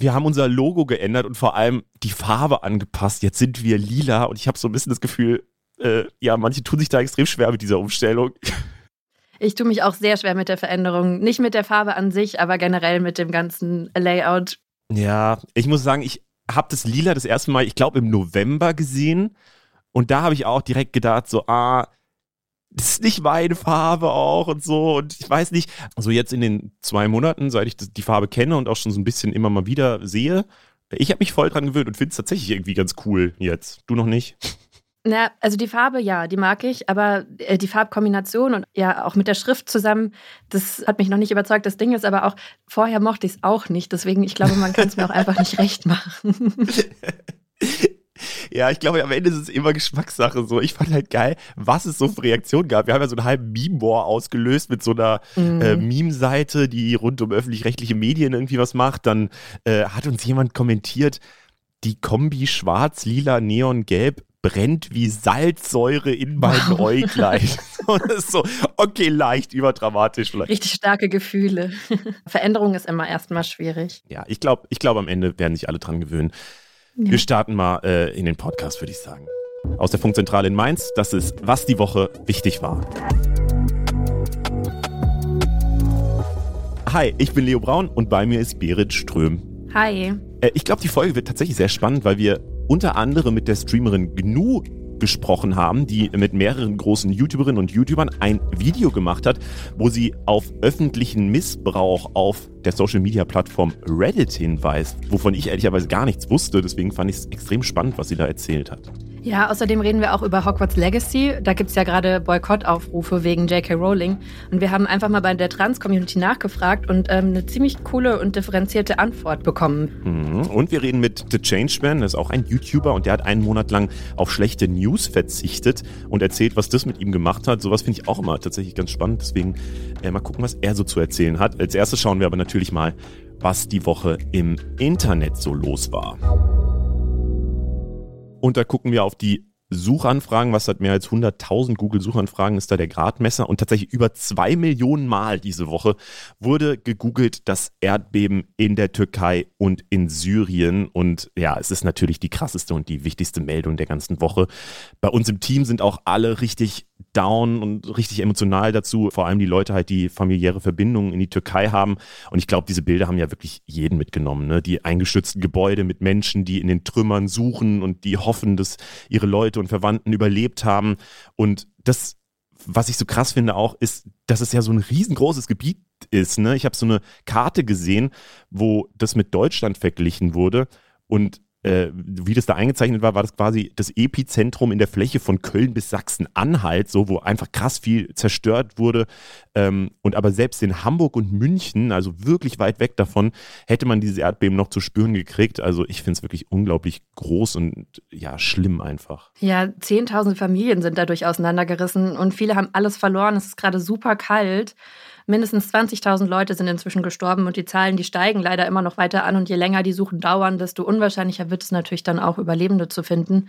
wir haben unser Logo geändert und vor allem die Farbe angepasst. Jetzt sind wir lila und ich habe so ein bisschen das Gefühl, äh, ja, manche tun sich da extrem schwer mit dieser Umstellung. Ich tue mich auch sehr schwer mit der Veränderung. Nicht mit der Farbe an sich, aber generell mit dem ganzen Layout. Ja, ich muss sagen, ich habe das Lila das erste Mal, ich glaube, im November gesehen. Und da habe ich auch direkt gedacht, so, ah, das ist nicht meine Farbe auch und so. Und ich weiß nicht, also jetzt in den zwei Monaten, seit ich die Farbe kenne und auch schon so ein bisschen immer mal wieder sehe, ich habe mich voll dran gewöhnt und finde es tatsächlich irgendwie ganz cool jetzt. Du noch nicht? Na, also die Farbe, ja, die mag ich, aber äh, die Farbkombination und ja auch mit der Schrift zusammen, das hat mich noch nicht überzeugt. Das Ding ist aber auch, vorher mochte ich es auch nicht, deswegen, ich glaube, man kann es mir auch einfach nicht recht machen. Ja, ich glaube, am Ende ist es immer Geschmackssache. So, ich fand halt geil, was es so für Reaktionen gab. Wir haben ja so einen halben Meme-War ausgelöst mit so einer mhm. äh, Meme-Seite, die rund um öffentlich-rechtliche Medien irgendwie was macht. Dann äh, hat uns jemand kommentiert, die Kombi schwarz, lila, neon, gelb brennt wie Salzsäure in meinen wow. Äuglein. So, okay, leicht überdramatisch vielleicht. Richtig starke Gefühle. Veränderung ist immer erstmal schwierig. Ja, ich glaube, ich glaub, am Ende werden sich alle dran gewöhnen. Ja. Wir starten mal äh, in den Podcast, würde ich sagen. Aus der Funkzentrale in Mainz, das ist, was die Woche wichtig war. Hi, ich bin Leo Braun und bei mir ist Berit Ström. Hi. Äh, ich glaube, die Folge wird tatsächlich sehr spannend, weil wir unter anderem mit der Streamerin Gnu gesprochen haben, die mit mehreren großen YouTuberinnen und YouTubern ein Video gemacht hat, wo sie auf öffentlichen Missbrauch auf der Social Media Plattform Reddit hinweist, wovon ich ehrlicherweise gar nichts wusste. Deswegen fand ich es extrem spannend, was sie da erzählt hat. Ja, außerdem reden wir auch über Hogwarts Legacy. Da gibt es ja gerade Boykottaufrufe wegen J.K. Rowling. Und wir haben einfach mal bei der Trans-Community nachgefragt und ähm, eine ziemlich coole und differenzierte Antwort bekommen. Mhm. Und wir reden mit The Changeman, das ist auch ein YouTuber und der hat einen Monat lang auf schlechte News verzichtet und erzählt, was das mit ihm gemacht hat. Sowas finde ich auch immer tatsächlich ganz spannend. Deswegen äh, mal gucken, was er so zu erzählen hat. Als erstes schauen wir aber natürlich mal, was die Woche im Internet so los war. Und da gucken wir auf die Suchanfragen, was hat mehr als 100.000 Google-Suchanfragen, ist da der Gradmesser. Und tatsächlich über zwei Millionen Mal diese Woche wurde gegoogelt das Erdbeben in der Türkei und in Syrien. Und ja, es ist natürlich die krasseste und die wichtigste Meldung der ganzen Woche. Bei uns im Team sind auch alle richtig down und richtig emotional dazu. Vor allem die Leute halt, die familiäre Verbindungen in die Türkei haben. Und ich glaube, diese Bilder haben ja wirklich jeden mitgenommen. Ne? Die eingestürzten Gebäude mit Menschen, die in den Trümmern suchen und die hoffen, dass ihre Leute und Verwandten überlebt haben. Und das, was ich so krass finde auch, ist, dass es ja so ein riesengroßes Gebiet ist. Ne? Ich habe so eine Karte gesehen, wo das mit Deutschland verglichen wurde. Und äh, wie das da eingezeichnet war, war das quasi das Epizentrum in der Fläche von Köln bis Sachsen-Anhalt, so wo einfach krass viel zerstört wurde. Ähm, und aber selbst in Hamburg und München, also wirklich weit weg davon, hätte man dieses Erdbeben noch zu spüren gekriegt. Also ich finde es wirklich unglaublich groß und ja, schlimm einfach. Ja, zehntausend Familien sind dadurch auseinandergerissen und viele haben alles verloren. Es ist gerade super kalt. Mindestens 20.000 Leute sind inzwischen gestorben und die Zahlen, die steigen leider immer noch weiter an. Und je länger die Suchen dauern, desto unwahrscheinlicher wird es natürlich dann auch, Überlebende zu finden.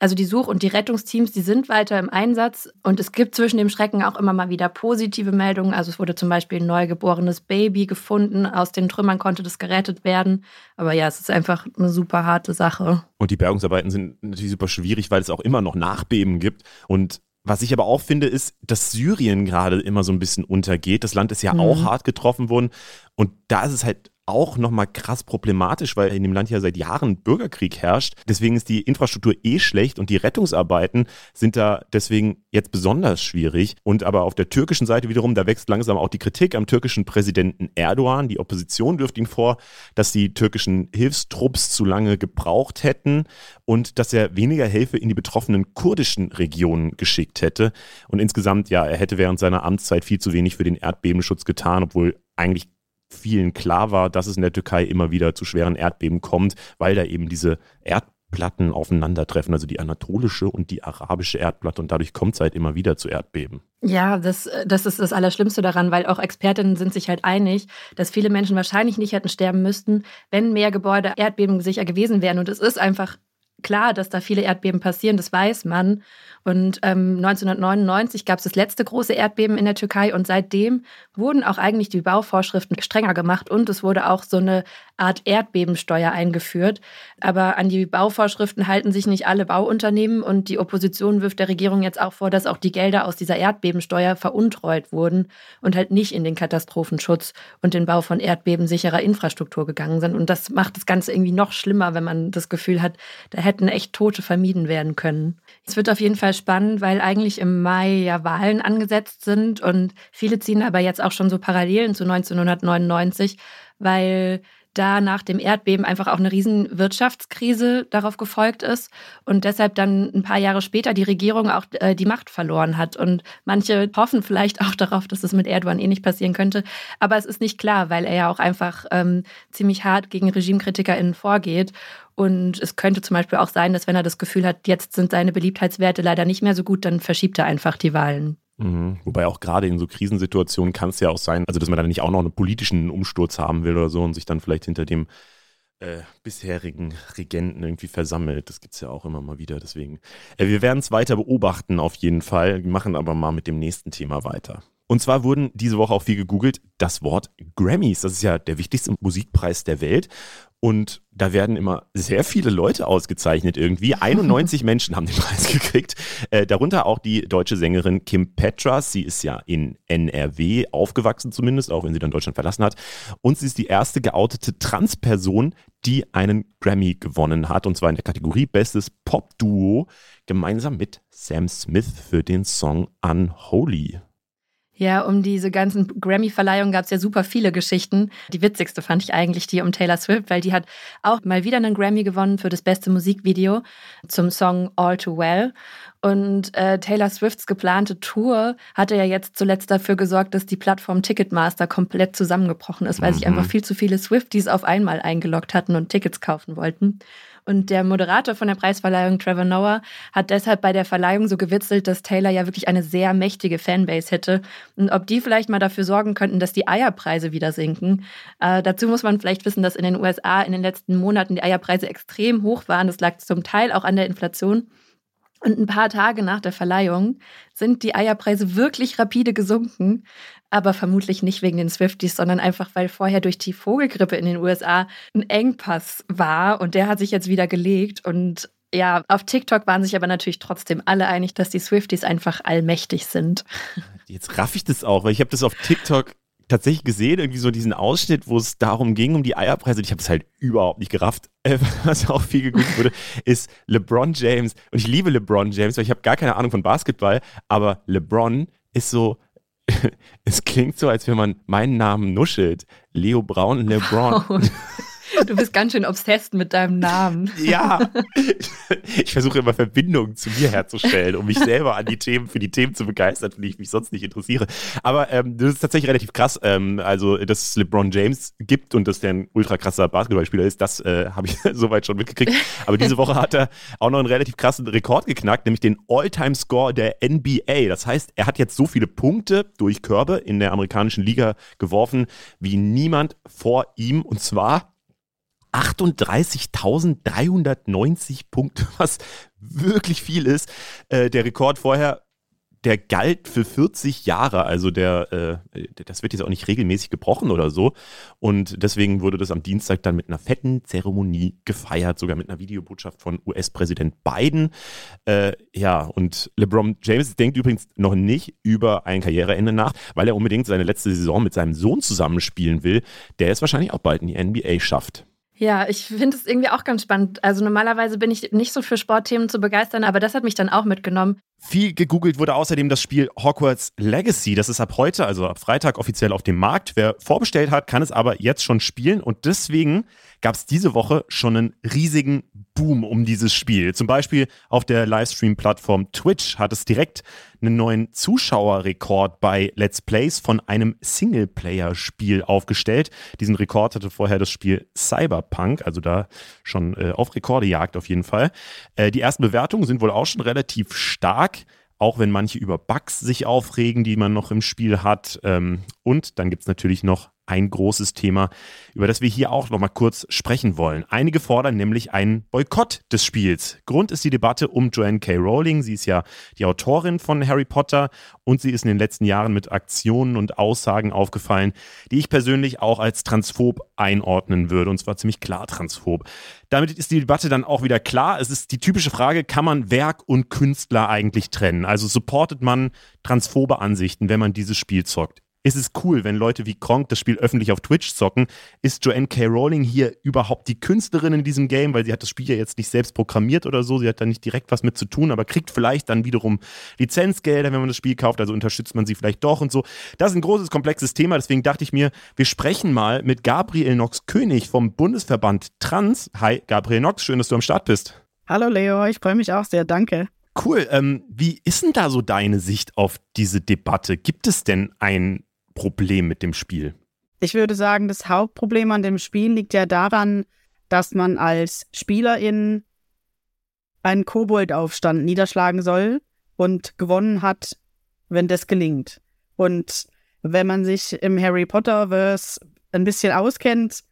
Also die Such- und die Rettungsteams, die sind weiter im Einsatz und es gibt zwischen dem Schrecken auch immer mal wieder positive Meldungen. Also es wurde zum Beispiel ein neugeborenes Baby gefunden, aus den Trümmern konnte das gerettet werden. Aber ja, es ist einfach eine super harte Sache. Und die Bergungsarbeiten sind natürlich super schwierig, weil es auch immer noch Nachbeben gibt und was ich aber auch finde, ist, dass Syrien gerade immer so ein bisschen untergeht. Das Land ist ja mhm. auch hart getroffen worden. Und da ist es halt auch nochmal krass problematisch, weil in dem Land ja seit Jahren Bürgerkrieg herrscht. Deswegen ist die Infrastruktur eh schlecht und die Rettungsarbeiten sind da deswegen jetzt besonders schwierig. Und aber auf der türkischen Seite wiederum, da wächst langsam auch die Kritik am türkischen Präsidenten Erdogan. Die Opposition wirft ihn vor, dass die türkischen Hilfstrupps zu lange gebraucht hätten und dass er weniger Hilfe in die betroffenen kurdischen Regionen geschickt hätte. Und insgesamt, ja, er hätte während seiner Amtszeit viel zu wenig für den Erdbebenschutz getan, obwohl eigentlich vielen klar war, dass es in der Türkei immer wieder zu schweren Erdbeben kommt, weil da eben diese Erdplatten aufeinandertreffen, also die anatolische und die arabische Erdplatte und dadurch kommt es halt immer wieder zu Erdbeben. Ja, das, das ist das Allerschlimmste daran, weil auch Expertinnen sind sich halt einig, dass viele Menschen wahrscheinlich nicht hätten sterben müssten, wenn mehr Gebäude erdbebensicher gewesen wären. Und es ist einfach klar, dass da viele Erdbeben passieren, das weiß man. Und ähm, 1999 gab es das letzte große Erdbeben in der Türkei und seitdem wurden auch eigentlich die Bauvorschriften strenger gemacht und es wurde auch so eine Art Erdbebensteuer eingeführt. Aber an die Bauvorschriften halten sich nicht alle Bauunternehmen und die Opposition wirft der Regierung jetzt auch vor, dass auch die Gelder aus dieser Erdbebensteuer veruntreut wurden und halt nicht in den Katastrophenschutz und den Bau von erdbebensicherer Infrastruktur gegangen sind. Und das macht das Ganze irgendwie noch schlimmer, wenn man das Gefühl hat, da hätten echt Tote vermieden werden können. Es wird auf jeden Fall spannend, weil eigentlich im Mai ja Wahlen angesetzt sind und viele ziehen aber jetzt auch schon so Parallelen zu 1999, weil da nach dem Erdbeben einfach auch eine riesen Wirtschaftskrise darauf gefolgt ist und deshalb dann ein paar Jahre später die Regierung auch äh, die Macht verloren hat. Und manche hoffen vielleicht auch darauf, dass es mit Erdogan eh nicht passieren könnte. Aber es ist nicht klar, weil er ja auch einfach ähm, ziemlich hart gegen RegimekritikerInnen vorgeht. Und es könnte zum Beispiel auch sein, dass wenn er das Gefühl hat, jetzt sind seine Beliebtheitswerte leider nicht mehr so gut, dann verschiebt er einfach die Wahlen. Mhm. Wobei auch gerade in so Krisensituationen kann es ja auch sein, also dass man dann nicht auch noch einen politischen Umsturz haben will oder so und sich dann vielleicht hinter dem äh, bisherigen Regenten irgendwie versammelt. Das gibt es ja auch immer mal wieder. Deswegen, äh, wir werden es weiter beobachten auf jeden Fall, wir machen aber mal mit dem nächsten Thema weiter. Und zwar wurden diese Woche auch viel gegoogelt, das Wort Grammys. Das ist ja der wichtigste Musikpreis der Welt. Und da werden immer sehr viele Leute ausgezeichnet irgendwie. 91 Menschen haben den Preis gekriegt. Äh, darunter auch die deutsche Sängerin Kim Petras. Sie ist ja in NRW aufgewachsen zumindest, auch wenn sie dann Deutschland verlassen hat. Und sie ist die erste geoutete Transperson, die einen Grammy gewonnen hat. Und zwar in der Kategorie Bestes Pop-Duo gemeinsam mit Sam Smith für den Song Unholy. Ja, um diese ganzen Grammy-Verleihungen gab es ja super viele Geschichten. Die witzigste fand ich eigentlich die um Taylor Swift, weil die hat auch mal wieder einen Grammy gewonnen für das beste Musikvideo zum Song All Too Well. Und äh, Taylor Swifts geplante Tour hatte ja jetzt zuletzt dafür gesorgt, dass die Plattform Ticketmaster komplett zusammengebrochen ist, weil mhm. sich einfach viel zu viele Swifties auf einmal eingeloggt hatten und Tickets kaufen wollten. Und der Moderator von der Preisverleihung, Trevor Noah, hat deshalb bei der Verleihung so gewitzelt, dass Taylor ja wirklich eine sehr mächtige Fanbase hätte und ob die vielleicht mal dafür sorgen könnten, dass die Eierpreise wieder sinken. Äh, dazu muss man vielleicht wissen, dass in den USA in den letzten Monaten die Eierpreise extrem hoch waren. Das lag zum Teil auch an der Inflation. Und ein paar Tage nach der Verleihung sind die Eierpreise wirklich rapide gesunken, aber vermutlich nicht wegen den Swifties, sondern einfach, weil vorher durch die Vogelgrippe in den USA ein Engpass war und der hat sich jetzt wieder gelegt und ja, auf TikTok waren sich aber natürlich trotzdem alle einig, dass die Swifties einfach allmächtig sind. Jetzt raff ich das auch, weil ich habe das auf TikTok tatsächlich gesehen, irgendwie so diesen Ausschnitt, wo es darum ging, um die Eierpreise. Ich habe es halt überhaupt nicht gerafft. Was auch viel geguckt wurde, ist LeBron James. Und ich liebe LeBron James, weil ich habe gar keine Ahnung von Basketball, aber LeBron ist so, es klingt so, als wenn man meinen Namen nuschelt. Leo Braun, LeBron. Oh. Du bist ganz schön obsessed mit deinem Namen. Ja. Ich versuche immer Verbindungen zu mir herzustellen, um mich selber an die Themen, für die Themen zu begeistern, für die ich mich sonst nicht interessiere. Aber ähm, das ist tatsächlich relativ krass. Ähm, also, dass es LeBron James gibt und dass der ein ultra krasser Basketballspieler ist, das äh, habe ich soweit schon mitgekriegt. Aber diese Woche hat er auch noch einen relativ krassen Rekord geknackt, nämlich den All-Time-Score der NBA. Das heißt, er hat jetzt so viele Punkte durch Körbe in der amerikanischen Liga geworfen wie niemand vor ihm. Und zwar 38.390 Punkte, was wirklich viel ist. Äh, der Rekord vorher, der galt für 40 Jahre, also der, äh, das wird jetzt auch nicht regelmäßig gebrochen oder so. Und deswegen wurde das am Dienstag dann mit einer fetten Zeremonie gefeiert, sogar mit einer Videobotschaft von US-Präsident Biden. Äh, ja, und LeBron James denkt übrigens noch nicht über ein Karriereende nach, weil er unbedingt seine letzte Saison mit seinem Sohn zusammenspielen will, der es wahrscheinlich auch bald in die NBA schafft. Ja, ich finde es irgendwie auch ganz spannend. Also normalerweise bin ich nicht so für Sportthemen zu begeistern, aber das hat mich dann auch mitgenommen. Viel gegoogelt wurde außerdem das Spiel Hogwarts Legacy. Das ist ab heute, also ab Freitag offiziell auf dem Markt. Wer vorbestellt hat, kann es aber jetzt schon spielen und deswegen gab es diese Woche schon einen riesigen Boom um dieses Spiel. Zum Beispiel auf der Livestream-Plattform Twitch hat es direkt einen neuen Zuschauerrekord bei Let's Plays von einem Singleplayer-Spiel aufgestellt. Diesen Rekord hatte vorher das Spiel Cyberpunk, also da schon äh, auf Rekordejagd auf jeden Fall. Äh, die ersten Bewertungen sind wohl auch schon relativ stark auch wenn manche über Bugs sich aufregen, die man noch im Spiel hat. Ähm, und dann gibt es natürlich noch ein großes Thema, über das wir hier auch noch mal kurz sprechen wollen. Einige fordern nämlich einen Boykott des Spiels. Grund ist die Debatte um Joanne K. Rowling. Sie ist ja die Autorin von Harry Potter und sie ist in den letzten Jahren mit Aktionen und Aussagen aufgefallen, die ich persönlich auch als transphob einordnen würde und zwar ziemlich klar transphob. Damit ist die Debatte dann auch wieder klar. Es ist die typische Frage, kann man Werk und Künstler eigentlich trennen? Also supportet man transphobe Ansichten, wenn man dieses Spiel zockt? Ist es cool, wenn Leute wie Kronk das Spiel öffentlich auf Twitch zocken. Ist Joanne K. Rowling hier überhaupt die Künstlerin in diesem Game? Weil sie hat das Spiel ja jetzt nicht selbst programmiert oder so. Sie hat da nicht direkt was mit zu tun, aber kriegt vielleicht dann wiederum Lizenzgelder, wenn man das Spiel kauft. Also unterstützt man sie vielleicht doch und so. Das ist ein großes, komplexes Thema. Deswegen dachte ich mir, wir sprechen mal mit Gabriel Nox König vom Bundesverband Trans. Hi, Gabriel Nox. Schön, dass du am Start bist. Hallo Leo, ich freue mich auch sehr. Danke. Cool. Ähm, wie ist denn da so deine Sicht auf diese Debatte? Gibt es denn ein Problem mit dem Spiel? Ich würde sagen, das Hauptproblem an dem Spiel liegt ja daran, dass man als Spielerin einen Koboldaufstand niederschlagen soll und gewonnen hat, wenn das gelingt. Und wenn man sich im Harry Potter-Verse ein bisschen auskennt,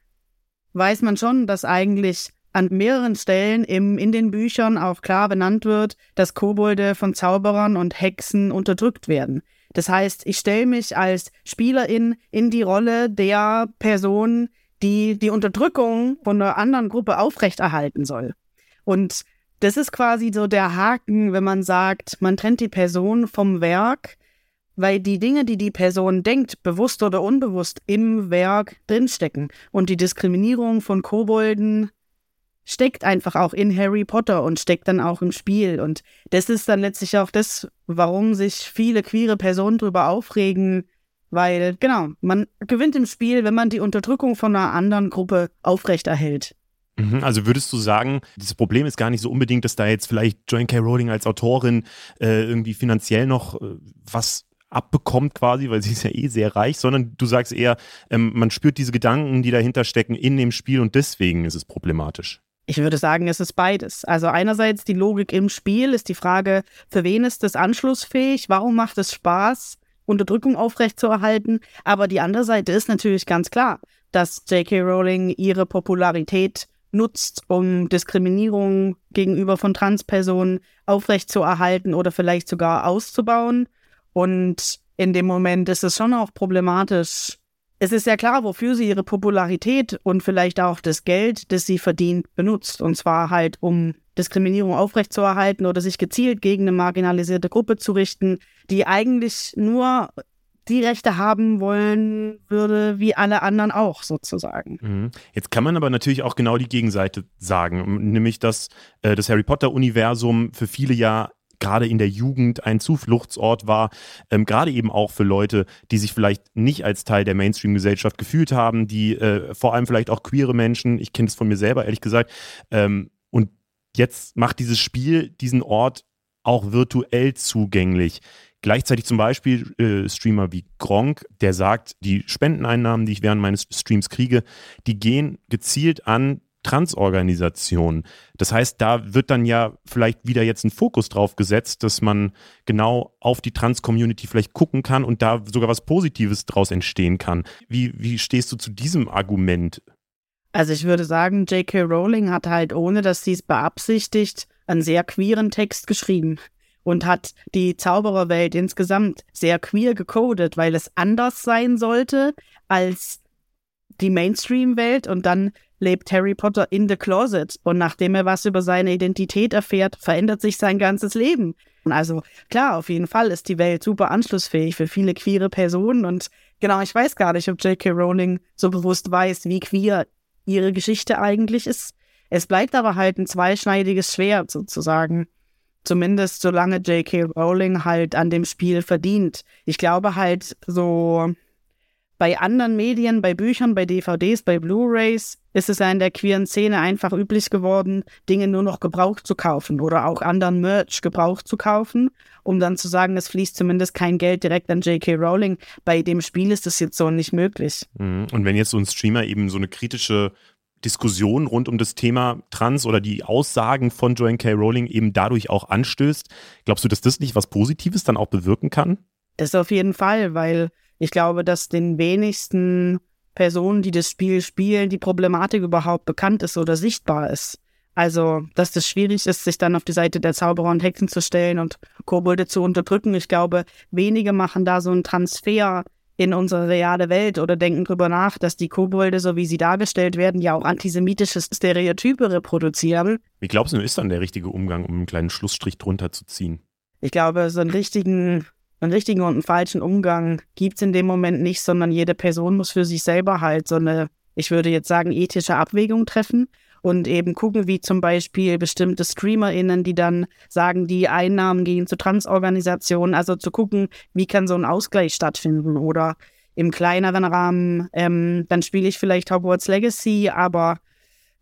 weiß man schon, dass eigentlich an mehreren Stellen im, in den Büchern auch klar benannt wird, dass Kobolde von Zauberern und Hexen unterdrückt werden. Das heißt, ich stelle mich als Spielerin in die Rolle der Person, die die Unterdrückung von einer anderen Gruppe aufrechterhalten soll. Und das ist quasi so der Haken, wenn man sagt, man trennt die Person vom Werk, weil die Dinge, die die Person denkt, bewusst oder unbewusst, im Werk drinstecken. Und die Diskriminierung von Kobolden steckt einfach auch in Harry Potter und steckt dann auch im Spiel. Und das ist dann letztlich auch das, warum sich viele queere Personen darüber aufregen, weil, genau, man gewinnt im Spiel, wenn man die Unterdrückung von einer anderen Gruppe aufrechterhält. Mhm, also würdest du sagen, das Problem ist gar nicht so unbedingt, dass da jetzt vielleicht Joanne K. Rowling als Autorin äh, irgendwie finanziell noch äh, was abbekommt quasi, weil sie ist ja eh sehr reich, sondern du sagst eher, ähm, man spürt diese Gedanken, die dahinter stecken in dem Spiel und deswegen ist es problematisch. Ich würde sagen, es ist beides. Also einerseits die Logik im Spiel ist die Frage, für wen ist das anschlussfähig? Warum macht es Spaß, Unterdrückung aufrechtzuerhalten? Aber die andere Seite ist natürlich ganz klar, dass J.K. Rowling ihre Popularität nutzt, um Diskriminierung gegenüber von Transpersonen aufrechtzuerhalten oder vielleicht sogar auszubauen. Und in dem Moment ist es schon auch problematisch, es ist ja klar, wofür sie ihre Popularität und vielleicht auch das Geld, das sie verdient, benutzt. Und zwar halt, um Diskriminierung aufrechtzuerhalten oder sich gezielt gegen eine marginalisierte Gruppe zu richten, die eigentlich nur die Rechte haben wollen würde, wie alle anderen auch sozusagen. Mhm. Jetzt kann man aber natürlich auch genau die Gegenseite sagen, nämlich dass äh, das Harry Potter-Universum für viele ja gerade in der Jugend ein Zufluchtsort war, ähm, gerade eben auch für Leute, die sich vielleicht nicht als Teil der Mainstream-Gesellschaft gefühlt haben, die äh, vor allem vielleicht auch queere Menschen, ich kenne es von mir selber ehrlich gesagt, ähm, und jetzt macht dieses Spiel diesen Ort auch virtuell zugänglich. Gleichzeitig zum Beispiel äh, Streamer wie Gronk, der sagt, die Spendeneinnahmen, die ich während meines Streams kriege, die gehen gezielt an Transorganisation. Das heißt, da wird dann ja vielleicht wieder jetzt ein Fokus drauf gesetzt, dass man genau auf die Trans-Community vielleicht gucken kann und da sogar was Positives draus entstehen kann. Wie, wie stehst du zu diesem Argument? Also ich würde sagen, J.K. Rowling hat halt, ohne dass sie es beabsichtigt, einen sehr queeren Text geschrieben und hat die Zaubererwelt insgesamt sehr queer gecodet, weil es anders sein sollte als die Mainstream-Welt und dann lebt Harry Potter in the Closet und nachdem er was über seine Identität erfährt, verändert sich sein ganzes Leben. Also klar, auf jeden Fall ist die Welt super anschlussfähig für viele queere Personen und genau, ich weiß gar nicht, ob J.K. Rowling so bewusst weiß, wie queer ihre Geschichte eigentlich ist. Es bleibt aber halt ein zweischneidiges Schwert sozusagen. Zumindest solange J.K. Rowling halt an dem Spiel verdient. Ich glaube halt so bei anderen Medien, bei Büchern, bei DVDs, bei Blu-rays ist es ja in der queeren Szene einfach üblich geworden, Dinge nur noch gebraucht zu kaufen oder auch anderen Merch gebraucht zu kaufen, um dann zu sagen, es fließt zumindest kein Geld direkt an J.K. Rowling. Bei dem Spiel ist das jetzt so nicht möglich. Mhm. Und wenn jetzt so ein Streamer eben so eine kritische Diskussion rund um das Thema Trans oder die Aussagen von Joanne K. Rowling eben dadurch auch anstößt, glaubst du, dass das nicht was Positives dann auch bewirken kann? Das auf jeden Fall, weil ich glaube, dass den wenigsten Personen, die das Spiel spielen, die Problematik überhaupt bekannt ist oder sichtbar ist. Also, dass es schwierig ist, sich dann auf die Seite der Zauberer und Hexen zu stellen und Kobolde zu unterdrücken. Ich glaube, wenige machen da so einen Transfer in unsere reale Welt oder denken drüber nach, dass die Kobolde, so wie sie dargestellt werden, ja auch antisemitische Stereotype reproduzieren. Wie glaubst du, ist dann der richtige Umgang, um einen kleinen Schlussstrich drunter zu ziehen? Ich glaube, so einen richtigen, einen richtigen und einen falschen Umgang gibt es in dem Moment nicht, sondern jede Person muss für sich selber halt so eine, ich würde jetzt sagen, ethische Abwägung treffen und eben gucken, wie zum Beispiel bestimmte StreamerInnen, die dann sagen, die Einnahmen gehen zu Transorganisationen, also zu gucken, wie kann so ein Ausgleich stattfinden oder im kleineren Rahmen, ähm, dann spiele ich vielleicht Hogwarts Legacy, aber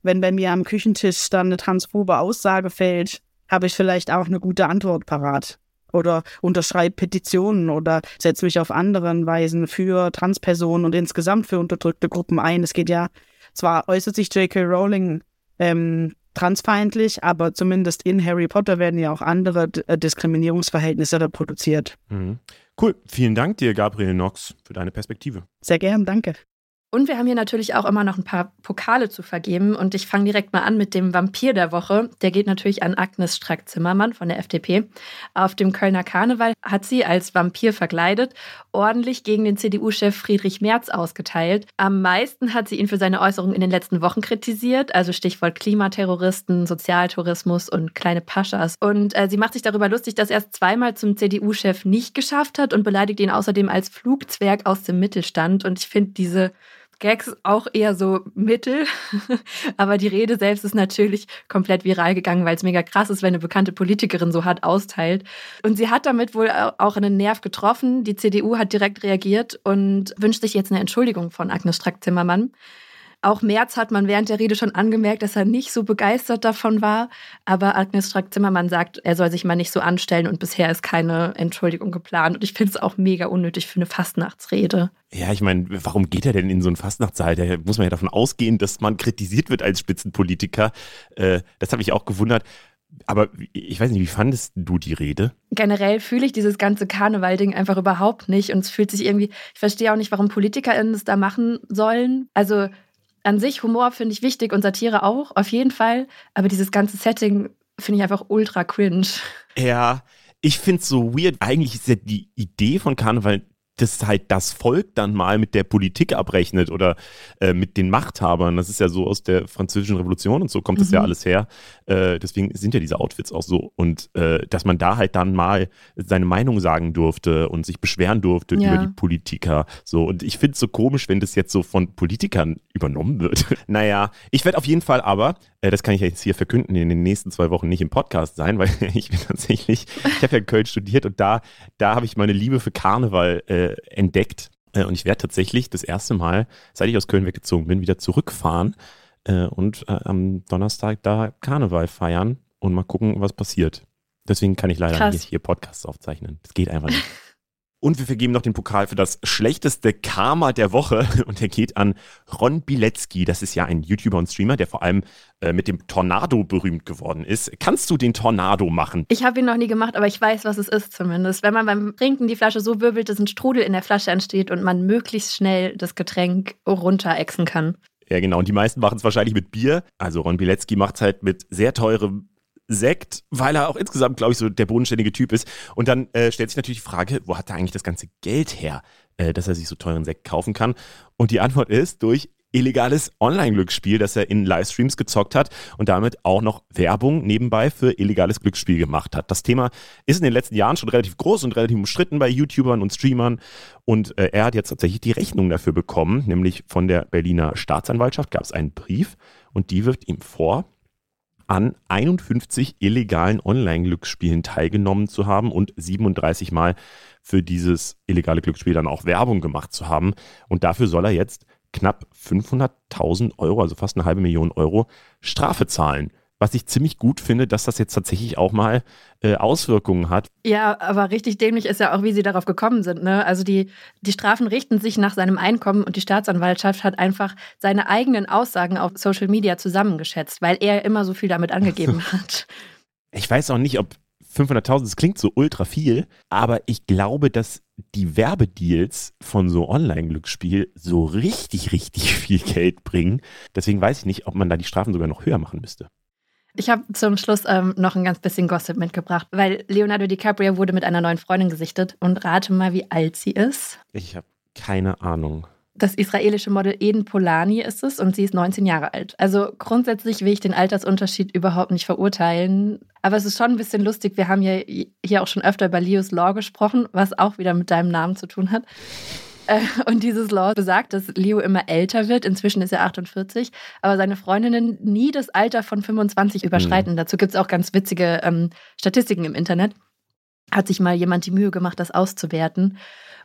wenn bei mir am Küchentisch dann eine transphobe Aussage fällt, habe ich vielleicht auch eine gute Antwort parat. Oder unterschreibe Petitionen oder setze mich auf anderen Weisen für Transpersonen und insgesamt für unterdrückte Gruppen ein. Es geht ja, zwar äußert sich J.K. Rowling ähm, transfeindlich, aber zumindest in Harry Potter werden ja auch andere D äh, Diskriminierungsverhältnisse reproduziert. Mhm. Cool. Vielen Dank dir, Gabriel Knox, für deine Perspektive. Sehr gern, danke. Und wir haben hier natürlich auch immer noch ein paar Pokale zu vergeben. Und ich fange direkt mal an mit dem Vampir der Woche. Der geht natürlich an Agnes Strack-Zimmermann von der FDP. Auf dem Kölner Karneval hat sie als Vampir verkleidet ordentlich gegen den CDU-Chef Friedrich Merz ausgeteilt. Am meisten hat sie ihn für seine Äußerungen in den letzten Wochen kritisiert. Also Stichwort Klimaterroristen, Sozialtourismus und kleine Paschas. Und äh, sie macht sich darüber lustig, dass er es zweimal zum CDU-Chef nicht geschafft hat und beleidigt ihn außerdem als Flugzwerg aus dem Mittelstand. Und ich finde diese Gags auch eher so mittel. Aber die Rede selbst ist natürlich komplett viral gegangen, weil es mega krass ist, wenn eine bekannte Politikerin so hart austeilt. Und sie hat damit wohl auch einen Nerv getroffen. Die CDU hat direkt reagiert und wünscht sich jetzt eine Entschuldigung von Agnes Strack-Zimmermann. Auch Merz hat man während der Rede schon angemerkt, dass er nicht so begeistert davon war. Aber Agnes Strack-Zimmermann sagt, er soll sich mal nicht so anstellen und bisher ist keine Entschuldigung geplant. Und ich finde es auch mega unnötig für eine Fastnachtsrede. Ja, ich meine, warum geht er denn in so einen Fastnachtssaal? Da muss man ja davon ausgehen, dass man kritisiert wird als Spitzenpolitiker. Äh, das habe ich auch gewundert. Aber ich weiß nicht, wie fandest du die Rede? Generell fühle ich dieses ganze Karneval-Ding einfach überhaupt nicht. Und es fühlt sich irgendwie, ich verstehe auch nicht, warum PolitikerInnen das da machen sollen. Also an sich Humor finde ich wichtig und Satire auch, auf jeden Fall. Aber dieses ganze Setting finde ich einfach ultra cringe. Ja, ich finde es so weird. Eigentlich ist ja die Idee von Karneval dass halt das Volk dann mal mit der Politik abrechnet oder äh, mit den Machthabern. Das ist ja so aus der französischen Revolution und so kommt mhm. das ja mhm. alles her. Äh, deswegen sind ja diese Outfits auch so. Und äh, dass man da halt dann mal seine Meinung sagen durfte und sich beschweren durfte ja. über die Politiker. So. Und ich finde es so komisch, wenn das jetzt so von Politikern übernommen wird. naja, ich werde auf jeden Fall aber, äh, das kann ich jetzt hier verkünden, in den nächsten zwei Wochen nicht im Podcast sein, weil ich bin tatsächlich, ich habe ja in Köln studiert und da, da habe ich meine Liebe für Karneval äh, entdeckt. Äh, und ich werde tatsächlich das erste Mal, seit ich aus Köln weggezogen bin, wieder zurückfahren äh, und äh, am Donnerstag da Karneval feiern und mal gucken, was passiert. Deswegen kann ich leider Krass. nicht hier Podcasts aufzeichnen. Das geht einfach nicht. Und wir vergeben noch den Pokal für das schlechteste Karma der Woche. Und der geht an Ron Bilecki. Das ist ja ein YouTuber und Streamer, der vor allem äh, mit dem Tornado berühmt geworden ist. Kannst du den Tornado machen? Ich habe ihn noch nie gemacht, aber ich weiß, was es ist zumindest. Wenn man beim Trinken die Flasche so wirbelt, dass ein Strudel in der Flasche entsteht und man möglichst schnell das Getränk runterexen kann. Ja, genau. Und die meisten machen es wahrscheinlich mit Bier. Also Ron Bilecki macht es halt mit sehr teurem Sekt, weil er auch insgesamt, glaube ich, so der bodenständige Typ ist. Und dann äh, stellt sich natürlich die Frage, wo hat er eigentlich das ganze Geld her, äh, dass er sich so teuren Sekt kaufen kann? Und die Antwort ist durch illegales Online-Glücksspiel, das er in Livestreams gezockt hat und damit auch noch Werbung nebenbei für illegales Glücksspiel gemacht hat. Das Thema ist in den letzten Jahren schon relativ groß und relativ umstritten bei YouTubern und Streamern und äh, er hat jetzt tatsächlich die Rechnung dafür bekommen, nämlich von der Berliner Staatsanwaltschaft gab es einen Brief und die wirft ihm vor, an 51 illegalen Online-Glücksspielen teilgenommen zu haben und 37 Mal für dieses illegale Glücksspiel dann auch Werbung gemacht zu haben. Und dafür soll er jetzt knapp 500.000 Euro, also fast eine halbe Million Euro, Strafe zahlen was ich ziemlich gut finde, dass das jetzt tatsächlich auch mal äh, Auswirkungen hat. Ja, aber richtig dämlich ist ja auch, wie sie darauf gekommen sind. Ne? Also die, die Strafen richten sich nach seinem Einkommen und die Staatsanwaltschaft hat einfach seine eigenen Aussagen auf Social Media zusammengeschätzt, weil er immer so viel damit angegeben hat. Ich weiß auch nicht, ob 500.000, das klingt so ultra viel, aber ich glaube, dass die Werbedeals von so Online-Glücksspiel so richtig, richtig viel Geld bringen. Deswegen weiß ich nicht, ob man da die Strafen sogar noch höher machen müsste. Ich habe zum Schluss ähm, noch ein ganz bisschen Gossip mitgebracht, weil Leonardo DiCaprio wurde mit einer neuen Freundin gesichtet und rate mal, wie alt sie ist. Ich habe keine Ahnung. Das israelische Model Eden Polani ist es und sie ist 19 Jahre alt. Also grundsätzlich will ich den Altersunterschied überhaupt nicht verurteilen. Aber es ist schon ein bisschen lustig. Wir haben ja hier auch schon öfter über Leos Law gesprochen, was auch wieder mit deinem Namen zu tun hat. Äh, und dieses Law besagt, dass Leo immer älter wird. Inzwischen ist er 48, aber seine Freundinnen nie das Alter von 25 überschreiten. Mhm. Dazu gibt es auch ganz witzige ähm, Statistiken im Internet. Hat sich mal jemand die Mühe gemacht, das auszuwerten.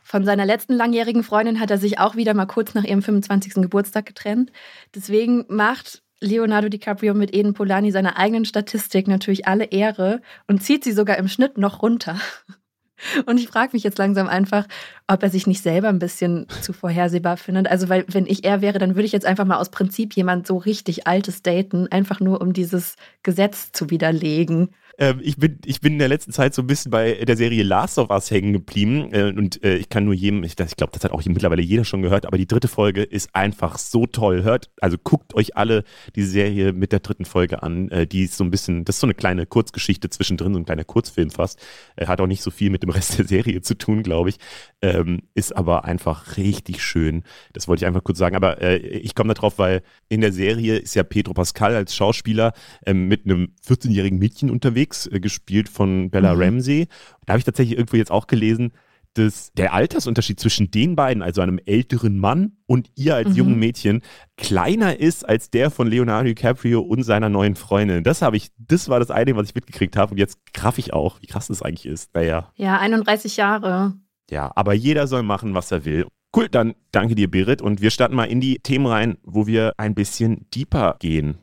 Von seiner letzten langjährigen Freundin hat er sich auch wieder mal kurz nach ihrem 25. Geburtstag getrennt. Deswegen macht Leonardo DiCaprio mit Eden Polani seiner eigenen Statistik natürlich alle Ehre und zieht sie sogar im Schnitt noch runter. Und ich frage mich jetzt langsam einfach, ob er sich nicht selber ein bisschen zu vorhersehbar findet. Also, weil, wenn ich er wäre, dann würde ich jetzt einfach mal aus Prinzip jemand so richtig Altes daten, einfach nur um dieses Gesetz zu widerlegen. Ähm, ich, bin, ich bin in der letzten Zeit so ein bisschen bei der Serie Last of Us hängen geblieben äh, und äh, ich kann nur jedem, ich, ich glaube, das hat auch mittlerweile jeder schon gehört, aber die dritte Folge ist einfach so toll. Hört, also guckt euch alle die Serie mit der dritten Folge an. Äh, die ist so ein bisschen, das ist so eine kleine Kurzgeschichte zwischendrin, so ein kleiner Kurzfilm fast. Äh, hat auch nicht so viel mit dem Rest der Serie zu tun, glaube ich. Ähm, ist aber einfach richtig schön. Das wollte ich einfach kurz sagen. Aber äh, ich komme darauf, weil in der Serie ist ja Pedro Pascal als Schauspieler ähm, mit einem 14-jährigen Mädchen unterwegs unterwegs, äh, gespielt von Bella mhm. Ramsey. Da habe ich tatsächlich irgendwo jetzt auch gelesen, dass der Altersunterschied zwischen den beiden, also einem älteren Mann und ihr als mhm. jungen Mädchen, kleiner ist als der von Leonardo DiCaprio und seiner neuen Freundin. Das habe ich, das war das eine, was ich mitgekriegt habe. Und jetzt graff ich auch, wie krass das eigentlich ist. Naja. Ja, 31 Jahre. Ja, aber jeder soll machen, was er will. Cool, dann danke dir, Berit. Und wir starten mal in die Themen rein, wo wir ein bisschen deeper gehen.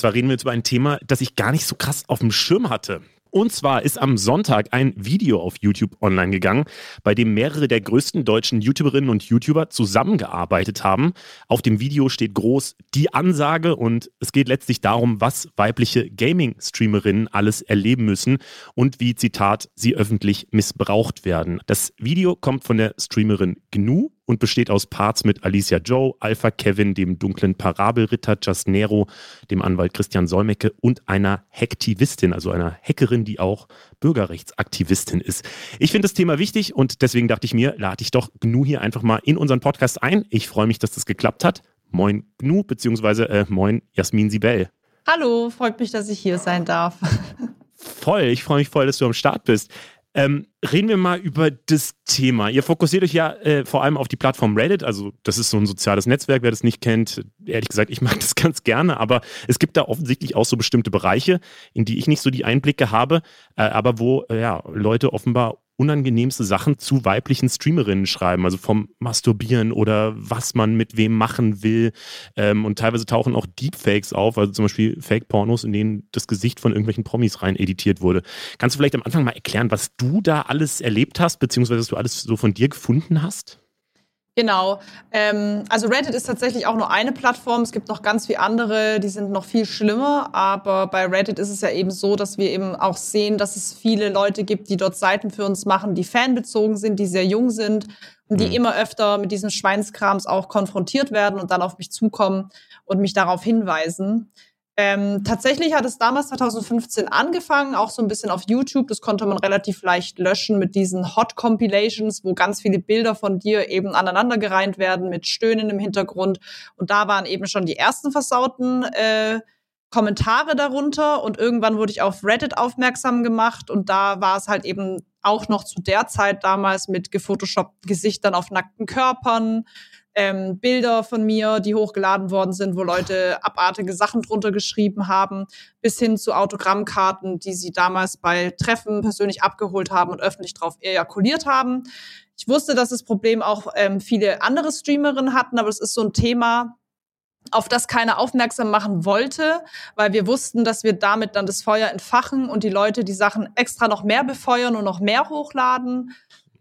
Und zwar reden wir jetzt über ein Thema, das ich gar nicht so krass auf dem Schirm hatte. Und zwar ist am Sonntag ein Video auf YouTube online gegangen, bei dem mehrere der größten deutschen YouTuberinnen und YouTuber zusammengearbeitet haben. Auf dem Video steht groß die Ansage und es geht letztlich darum, was weibliche Gaming-Streamerinnen alles erleben müssen und wie, Zitat, sie öffentlich missbraucht werden. Das Video kommt von der Streamerin Gnu und besteht aus Parts mit Alicia Joe, Alpha Kevin, dem dunklen Parabelritter Just Nero, dem Anwalt Christian Solmecke und einer Hacktivistin, also einer Hackerin, die auch Bürgerrechtsaktivistin ist. Ich finde das Thema wichtig und deswegen dachte ich mir, lade ich doch GNU hier einfach mal in unseren Podcast ein. Ich freue mich, dass das geklappt hat. Moin GNU, beziehungsweise äh, moin Jasmin Sibel. Hallo, freut mich, dass ich hier sein darf. Voll, ich freue mich voll, dass du am Start bist. Ähm, reden wir mal über das Thema. Ihr fokussiert euch ja äh, vor allem auf die Plattform Reddit, also das ist so ein soziales Netzwerk, wer das nicht kennt. Ehrlich gesagt, ich mag das ganz gerne, aber es gibt da offensichtlich auch so bestimmte Bereiche, in die ich nicht so die Einblicke habe, äh, aber wo äh, ja, Leute offenbar unangenehmste Sachen zu weiblichen Streamerinnen schreiben, also vom Masturbieren oder was man mit wem machen will. Ähm, und teilweise tauchen auch Deepfakes auf, also zum Beispiel Fake-Pornos, in denen das Gesicht von irgendwelchen Promis rein editiert wurde. Kannst du vielleicht am Anfang mal erklären, was du da alles erlebt hast, beziehungsweise was du alles so von dir gefunden hast? Genau. Ähm, also Reddit ist tatsächlich auch nur eine Plattform. Es gibt noch ganz viele andere, die sind noch viel schlimmer. Aber bei Reddit ist es ja eben so, dass wir eben auch sehen, dass es viele Leute gibt, die dort Seiten für uns machen, die fanbezogen sind, die sehr jung sind und die mhm. immer öfter mit diesen Schweinskrams auch konfrontiert werden und dann auf mich zukommen und mich darauf hinweisen. Ähm, tatsächlich hat es damals 2015 angefangen, auch so ein bisschen auf YouTube. Das konnte man relativ leicht löschen mit diesen Hot Compilations, wo ganz viele Bilder von dir eben aneinandergereiht werden mit Stöhnen im Hintergrund. Und da waren eben schon die ersten versauten äh, Kommentare darunter. Und irgendwann wurde ich auf Reddit aufmerksam gemacht. Und da war es halt eben auch noch zu der Zeit damals mit gefotoshoppten Gesichtern auf nackten Körpern ähm, Bilder von mir, die hochgeladen worden sind, wo Leute abartige Sachen drunter geschrieben haben, bis hin zu Autogrammkarten, die sie damals bei Treffen persönlich abgeholt haben und öffentlich drauf ejakuliert haben. Ich wusste, dass das Problem auch ähm, viele andere Streamerinnen hatten, aber es ist so ein Thema, auf das keiner aufmerksam machen wollte, weil wir wussten, dass wir damit dann das Feuer entfachen und die Leute die Sachen extra noch mehr befeuern und noch mehr hochladen.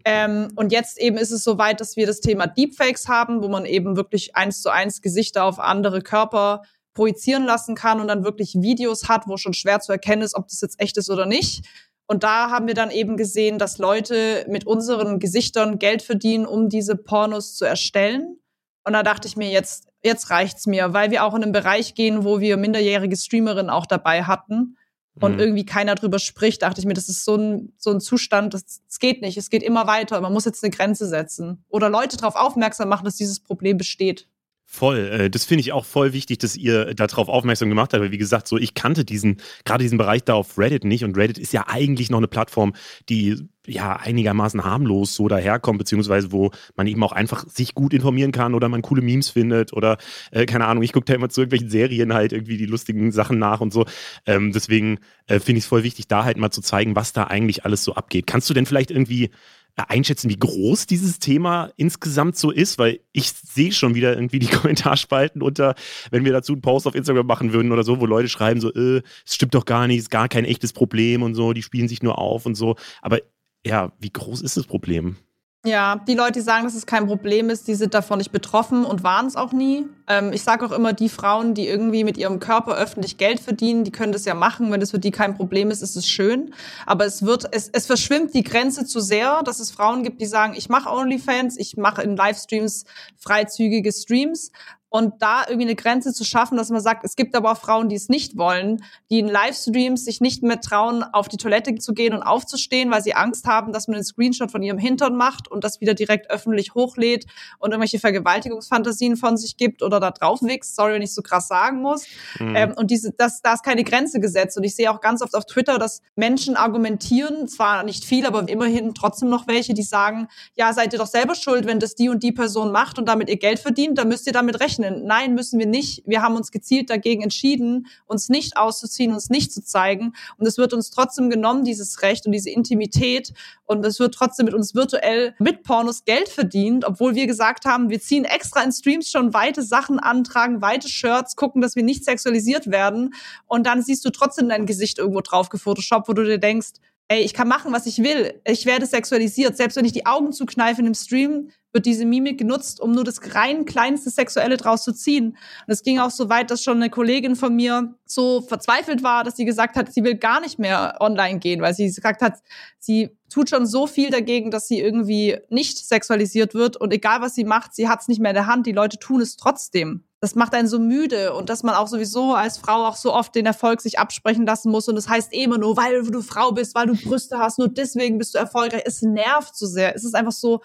Ähm, und jetzt eben ist es so weit, dass wir das Thema Deepfakes haben, wo man eben wirklich eins zu eins Gesichter auf andere Körper projizieren lassen kann und dann wirklich Videos hat, wo schon schwer zu erkennen ist, ob das jetzt echt ist oder nicht. Und da haben wir dann eben gesehen, dass Leute mit unseren Gesichtern Geld verdienen, um diese Pornos zu erstellen. Und da dachte ich mir, jetzt, jetzt reicht's mir, weil wir auch in einen Bereich gehen, wo wir minderjährige Streamerinnen auch dabei hatten und mhm. irgendwie keiner drüber spricht, dachte ich mir, das ist so ein, so ein Zustand, das, das geht nicht, es geht immer weiter, man muss jetzt eine Grenze setzen oder Leute darauf aufmerksam machen, dass dieses Problem besteht. Voll. Äh, das finde ich auch voll wichtig, dass ihr darauf aufmerksam gemacht habt. Weil, wie gesagt, so ich kannte diesen, gerade diesen Bereich da auf Reddit nicht. Und Reddit ist ja eigentlich noch eine Plattform, die ja einigermaßen harmlos so daherkommt, beziehungsweise wo man eben auch einfach sich gut informieren kann oder man coole Memes findet oder äh, keine Ahnung, ich gucke da immer zu irgendwelchen Serien halt irgendwie die lustigen Sachen nach und so. Ähm, deswegen äh, finde ich es voll wichtig, da halt mal zu zeigen, was da eigentlich alles so abgeht. Kannst du denn vielleicht irgendwie einschätzen, wie groß dieses Thema insgesamt so ist? Weil ich sehe schon wieder irgendwie die Kommentarspalten unter, wenn wir dazu einen Post auf Instagram machen würden oder so, wo Leute schreiben so, äh, es stimmt doch gar nicht, ist gar kein echtes Problem und so, die spielen sich nur auf und so. Aber ja, wie groß ist das Problem? Ja, die Leute, die sagen, dass es kein Problem ist, die sind davon nicht betroffen und waren es auch nie. Ähm, ich sage auch immer, die Frauen, die irgendwie mit ihrem Körper öffentlich Geld verdienen, die können das ja machen. Wenn es für die kein Problem ist, ist es schön. Aber es wird, es, es verschwimmt die Grenze zu sehr, dass es Frauen gibt, die sagen, ich mache OnlyFans, ich mache in Livestreams freizügige Streams und da irgendwie eine Grenze zu schaffen, dass man sagt, es gibt aber auch Frauen, die es nicht wollen, die in Livestreams sich nicht mehr trauen, auf die Toilette zu gehen und aufzustehen, weil sie Angst haben, dass man einen Screenshot von ihrem Hintern macht und das wieder direkt öffentlich hochlädt und irgendwelche Vergewaltigungsfantasien von sich gibt oder da drauf wächst, sorry, wenn ich so krass sagen muss. Mhm. Ähm, und diese, das, da ist keine Grenze gesetzt. Und ich sehe auch ganz oft auf Twitter, dass Menschen argumentieren, zwar nicht viel, aber immerhin trotzdem noch welche, die sagen, ja, seid ihr doch selber schuld, wenn das die und die Person macht und damit ihr Geld verdient, dann müsst ihr damit rechnen rechnen. Nein, müssen wir nicht. Wir haben uns gezielt dagegen entschieden, uns nicht auszuziehen, uns nicht zu zeigen. Und es wird uns trotzdem genommen, dieses Recht und diese Intimität. Und es wird trotzdem mit uns virtuell mit Pornos Geld verdient, obwohl wir gesagt haben, wir ziehen extra in Streams schon weite Sachen an, tragen weite Shirts, gucken, dass wir nicht sexualisiert werden. Und dann siehst du trotzdem dein Gesicht irgendwo drauf gefotoshoppt, wo du dir denkst, ey, ich kann machen, was ich will. Ich werde sexualisiert. Selbst wenn ich die Augen zukneife in einem Stream, wird diese Mimik genutzt, um nur das rein kleinste Sexuelle draus zu ziehen. Und es ging auch so weit, dass schon eine Kollegin von mir so verzweifelt war, dass sie gesagt hat, sie will gar nicht mehr online gehen, weil sie gesagt hat, sie tut schon so viel dagegen, dass sie irgendwie nicht sexualisiert wird und egal was sie macht, sie hat es nicht mehr in der Hand, die Leute tun es trotzdem. Das macht einen so müde und dass man auch sowieso als Frau auch so oft den Erfolg sich absprechen lassen muss und das heißt eh immer nur, weil du Frau bist, weil du Brüste hast, nur deswegen bist du erfolgreich. Es nervt so sehr. Es ist einfach so,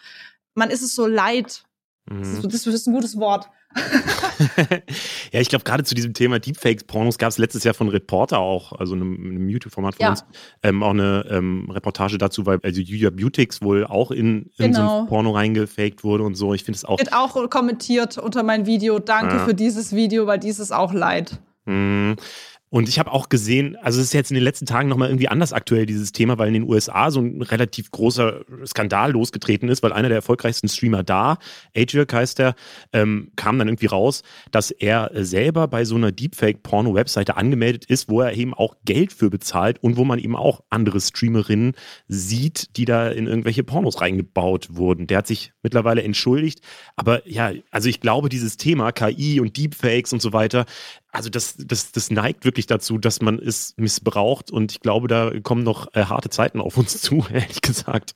man ist es so leid. Mhm. Das, ist, ein gutes Wort. ja, ich glaube, gerade zu diesem Thema Deepfakes-Pornos gab es letztes Jahr von Reporter auch, also einem, einem YouTube-Format von ja. uns, ähm, auch eine ähm, Reportage dazu, weil also Julia Beautix wohl auch in, in genau. so ein genau. Porno reingefaked wurde und so. Ich finde es auch. Wird auch kommentiert unter mein Video. Danke ja. für dieses Video, weil dieses auch leid. Mhm. Und ich habe auch gesehen, also es ist jetzt in den letzten Tagen nochmal irgendwie anders aktuell, dieses Thema, weil in den USA so ein relativ großer Skandal losgetreten ist, weil einer der erfolgreichsten Streamer da, Ajirk heißt der, ähm, kam dann irgendwie raus, dass er selber bei so einer Deepfake-Porno-Webseite angemeldet ist, wo er eben auch Geld für bezahlt und wo man eben auch andere Streamerinnen sieht, die da in irgendwelche Pornos reingebaut wurden. Der hat sich mittlerweile entschuldigt. Aber ja, also ich glaube, dieses Thema KI und Deepfakes und so weiter, also das, das, das neigt wirklich dazu, dass man es missbraucht und ich glaube, da kommen noch äh, harte Zeiten auf uns zu, ehrlich gesagt.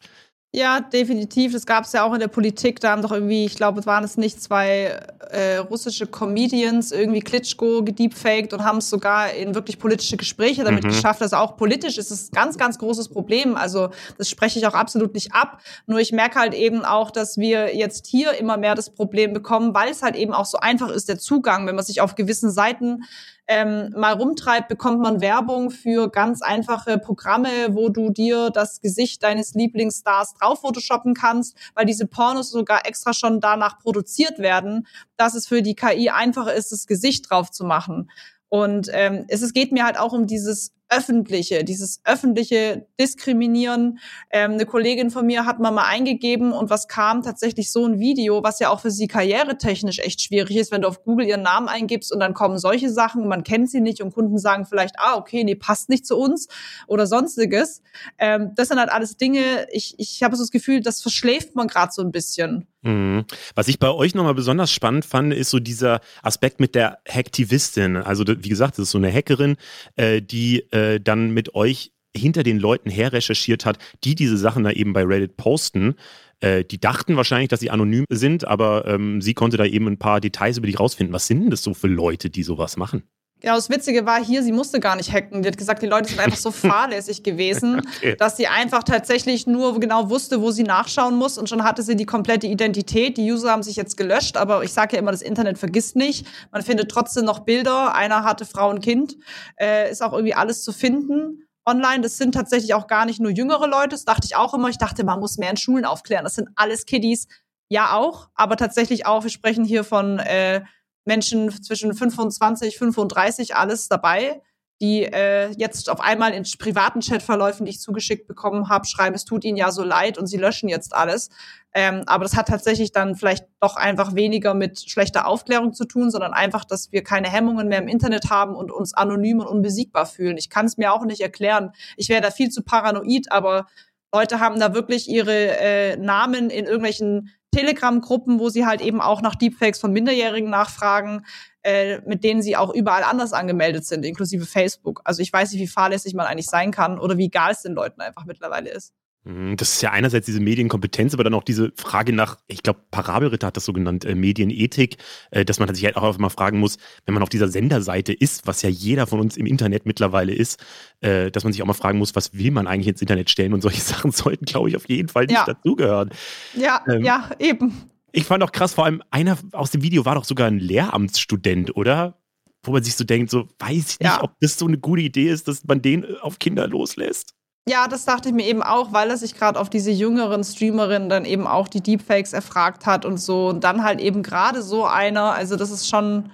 Ja, definitiv. Das gab es ja auch in der Politik. Da haben doch irgendwie, ich glaube, waren es nicht zwei äh, russische Comedians irgendwie Klitschko gedeepfaked und haben es sogar in wirklich politische Gespräche damit mhm. geschafft. Also auch politisch ist es ein ganz, ganz großes Problem. Also das spreche ich auch absolut nicht ab. Nur ich merke halt eben auch, dass wir jetzt hier immer mehr das Problem bekommen, weil es halt eben auch so einfach ist, der Zugang, wenn man sich auf gewissen Seiten ähm, mal rumtreibt, bekommt man Werbung für ganz einfache Programme, wo du dir das Gesicht deines Lieblingsstars drauf photoshoppen kannst, weil diese Pornos sogar extra schon danach produziert werden, dass es für die KI einfacher ist, das Gesicht drauf zu machen. Und ähm, es, es geht mir halt auch um dieses öffentliche, dieses öffentliche Diskriminieren. Ähm, eine Kollegin von mir hat mal mal eingegeben und was kam tatsächlich so ein Video, was ja auch für sie karrieretechnisch echt schwierig ist, wenn du auf Google ihren Namen eingibst und dann kommen solche Sachen, man kennt sie nicht und Kunden sagen vielleicht, ah, okay, nee, passt nicht zu uns oder sonstiges. Ähm, das sind halt alles Dinge, ich, ich habe so das Gefühl, das verschläft man gerade so ein bisschen. Mhm. Was ich bei euch nochmal besonders spannend fand, ist so dieser Aspekt mit der Hacktivistin. Also, wie gesagt, das ist so eine Hackerin, äh, die äh, dann mit euch hinter den Leuten her recherchiert hat, die diese Sachen da eben bei Reddit posten. Äh, die dachten wahrscheinlich, dass sie anonym sind, aber ähm, sie konnte da eben ein paar Details über die rausfinden. Was sind denn das so für Leute, die sowas machen? Genau, das Witzige war hier, sie musste gar nicht hacken. Die hat gesagt, die Leute sind einfach so fahrlässig gewesen, okay. dass sie einfach tatsächlich nur genau wusste, wo sie nachschauen muss und schon hatte sie die komplette Identität. Die User haben sich jetzt gelöscht, aber ich sage ja immer, das Internet vergisst nicht. Man findet trotzdem noch Bilder. Einer hatte Frau und Kind. Äh, ist auch irgendwie alles zu finden online. Das sind tatsächlich auch gar nicht nur jüngere Leute. Das dachte ich auch immer. Ich dachte, man muss mehr in Schulen aufklären. Das sind alles Kiddies. Ja, auch. Aber tatsächlich auch, wir sprechen hier von äh, Menschen zwischen 25, 35, alles dabei, die äh, jetzt auf einmal in privaten Chatverläufen, die ich zugeschickt bekommen habe, schreiben, es tut ihnen ja so leid und sie löschen jetzt alles. Ähm, aber das hat tatsächlich dann vielleicht doch einfach weniger mit schlechter Aufklärung zu tun, sondern einfach, dass wir keine Hemmungen mehr im Internet haben und uns anonym und unbesiegbar fühlen. Ich kann es mir auch nicht erklären. Ich wäre da viel zu paranoid, aber Leute haben da wirklich ihre äh, Namen in irgendwelchen Telegram-Gruppen, wo sie halt eben auch nach Deepfakes von Minderjährigen nachfragen, äh, mit denen sie auch überall anders angemeldet sind, inklusive Facebook. Also ich weiß nicht, wie fahrlässig man eigentlich sein kann oder wie egal es den Leuten einfach mittlerweile ist. Mhm, das ist ja einerseits diese Medienkompetenz, aber dann auch diese Frage nach, ich glaube, Parabelritter hat das so genannt, äh, Medienethik, äh, dass man sich halt auch mal fragen muss, wenn man auf dieser Senderseite ist, was ja jeder von uns im Internet mittlerweile ist, äh, dass man sich auch mal fragen muss, was will man eigentlich ins Internet stellen und solche Sachen sollten, glaube ich, auf jeden Fall nicht ja. dazugehören. Ja, ähm, ja, eben. Ich fand auch krass, vor allem einer aus dem Video war doch sogar ein Lehramtsstudent, oder? Wo man sich so denkt, so weiß ich nicht, ja. ob das so eine gute Idee ist, dass man den auf Kinder loslässt. Ja, das dachte ich mir eben auch, weil er sich gerade auf diese jüngeren Streamerinnen dann eben auch die Deepfakes erfragt hat und so. Und dann halt eben gerade so einer, also das ist schon.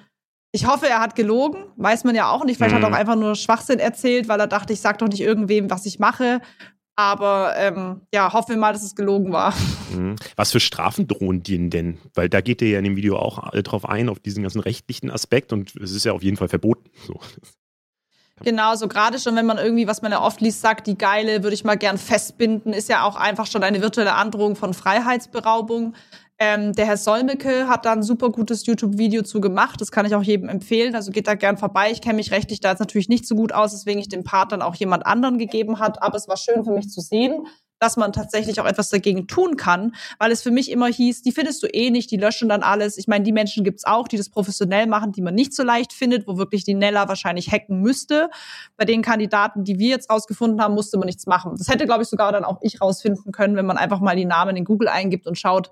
Ich hoffe, er hat gelogen, weiß man ja auch nicht. Vielleicht mhm. hat er auch einfach nur Schwachsinn erzählt, weil er dachte, ich sag doch nicht irgendwem, was ich mache. Aber ähm, ja, hoffen wir mal, dass es gelogen war. Mhm. Was für Strafen drohen denen denn? Weil da geht ihr ja in dem Video auch drauf ein, auf diesen ganzen rechtlichen Aspekt und es ist ja auf jeden Fall verboten. So. Genau, so gerade schon, wenn man irgendwie, was man ja oft liest, sagt, die Geile würde ich mal gern festbinden, ist ja auch einfach schon eine virtuelle Androhung von Freiheitsberaubung. Ähm, der Herr Solmecke hat da ein super gutes YouTube-Video zu gemacht. Das kann ich auch jedem empfehlen. Also geht da gern vorbei. Ich kenne mich rechtlich da jetzt natürlich nicht so gut aus, deswegen ich den Part dann auch jemand anderen gegeben hat. Aber es war schön für mich zu sehen, dass man tatsächlich auch etwas dagegen tun kann, weil es für mich immer hieß, die findest du eh nicht, die löschen dann alles. Ich meine, die Menschen gibt's auch, die das professionell machen, die man nicht so leicht findet, wo wirklich die Nella wahrscheinlich hacken müsste. Bei den Kandidaten, die wir jetzt rausgefunden haben, musste man nichts machen. Das hätte, glaube ich, sogar dann auch ich rausfinden können, wenn man einfach mal die Namen in Google eingibt und schaut,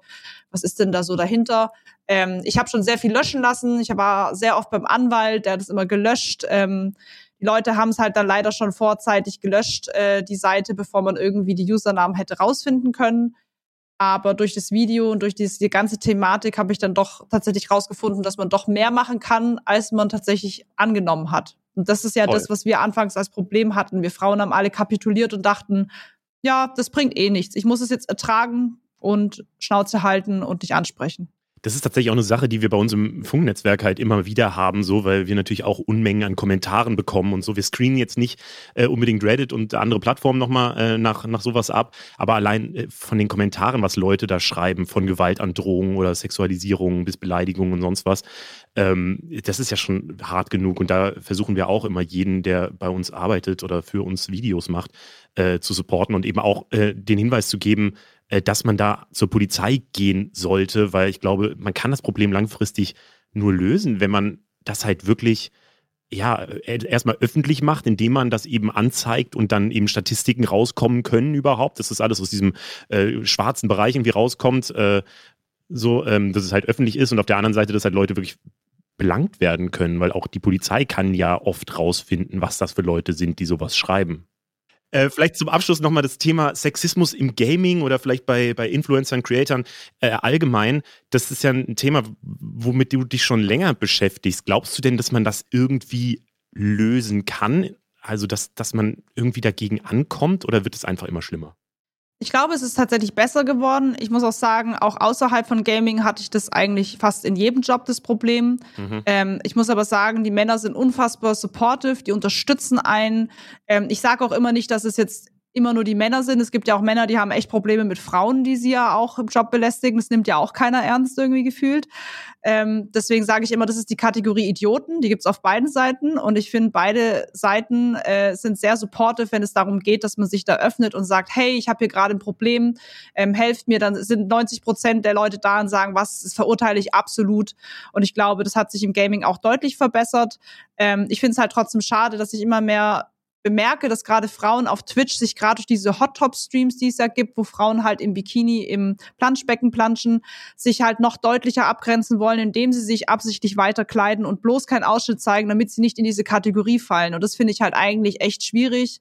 was ist denn da so dahinter. Ähm, ich habe schon sehr viel löschen lassen. Ich war sehr oft beim Anwalt, der hat das immer gelöscht. Ähm, die Leute haben es halt dann leider schon vorzeitig gelöscht, äh, die Seite, bevor man irgendwie die Usernamen hätte rausfinden können. Aber durch das Video und durch die, die ganze Thematik habe ich dann doch tatsächlich rausgefunden, dass man doch mehr machen kann, als man tatsächlich angenommen hat. Und das ist ja Voll. das, was wir anfangs als Problem hatten. Wir Frauen haben alle kapituliert und dachten, ja, das bringt eh nichts. Ich muss es jetzt ertragen und Schnauze halten und dich ansprechen. Das ist tatsächlich auch eine Sache, die wir bei uns im Funknetzwerk halt immer wieder haben, so, weil wir natürlich auch Unmengen an Kommentaren bekommen und so. Wir screenen jetzt nicht äh, unbedingt Reddit und andere Plattformen nochmal äh, nach, nach sowas ab, aber allein äh, von den Kommentaren, was Leute da schreiben, von Gewaltandrohungen oder Sexualisierung bis Beleidigungen und sonst was, ähm, das ist ja schon hart genug. Und da versuchen wir auch immer jeden, der bei uns arbeitet oder für uns Videos macht, äh, zu supporten und eben auch äh, den Hinweis zu geben, dass man da zur Polizei gehen sollte, weil ich glaube, man kann das Problem langfristig nur lösen, wenn man das halt wirklich ja, äh, erstmal öffentlich macht, indem man das eben anzeigt und dann eben Statistiken rauskommen können überhaupt, dass das alles aus diesem äh, schwarzen Bereich irgendwie rauskommt, äh, so, ähm, dass es halt öffentlich ist und auf der anderen Seite, dass halt Leute wirklich belangt werden können, weil auch die Polizei kann ja oft rausfinden, was das für Leute sind, die sowas schreiben. Äh, vielleicht zum Abschluss nochmal das Thema Sexismus im Gaming oder vielleicht bei, bei Influencern, Creatoren äh, allgemein. Das ist ja ein Thema, womit du dich schon länger beschäftigst. Glaubst du denn, dass man das irgendwie lösen kann? Also, dass, dass man irgendwie dagegen ankommt oder wird es einfach immer schlimmer? Ich glaube, es ist tatsächlich besser geworden. Ich muss auch sagen, auch außerhalb von Gaming hatte ich das eigentlich fast in jedem Job das Problem. Mhm. Ähm, ich muss aber sagen, die Männer sind unfassbar supportive, die unterstützen einen. Ähm, ich sage auch immer nicht, dass es jetzt immer nur die Männer sind. Es gibt ja auch Männer, die haben echt Probleme mit Frauen, die sie ja auch im Job belästigen. Das nimmt ja auch keiner ernst irgendwie gefühlt. Ähm, deswegen sage ich immer, das ist die Kategorie Idioten. Die gibt's auf beiden Seiten. Und ich finde, beide Seiten äh, sind sehr supportive, wenn es darum geht, dass man sich da öffnet und sagt, hey, ich habe hier gerade ein Problem, ähm, helft mir. Dann sind 90 Prozent der Leute da und sagen, was, das verurteile ich absolut. Und ich glaube, das hat sich im Gaming auch deutlich verbessert. Ähm, ich finde es halt trotzdem schade, dass sich immer mehr bemerke, dass gerade Frauen auf Twitch sich gerade durch diese Hot Top Streams, die es ja gibt, wo Frauen halt im Bikini im Planschbecken planschen, sich halt noch deutlicher abgrenzen wollen, indem sie sich absichtlich weiter kleiden und bloß keinen Ausschnitt zeigen, damit sie nicht in diese Kategorie fallen. Und das finde ich halt eigentlich echt schwierig,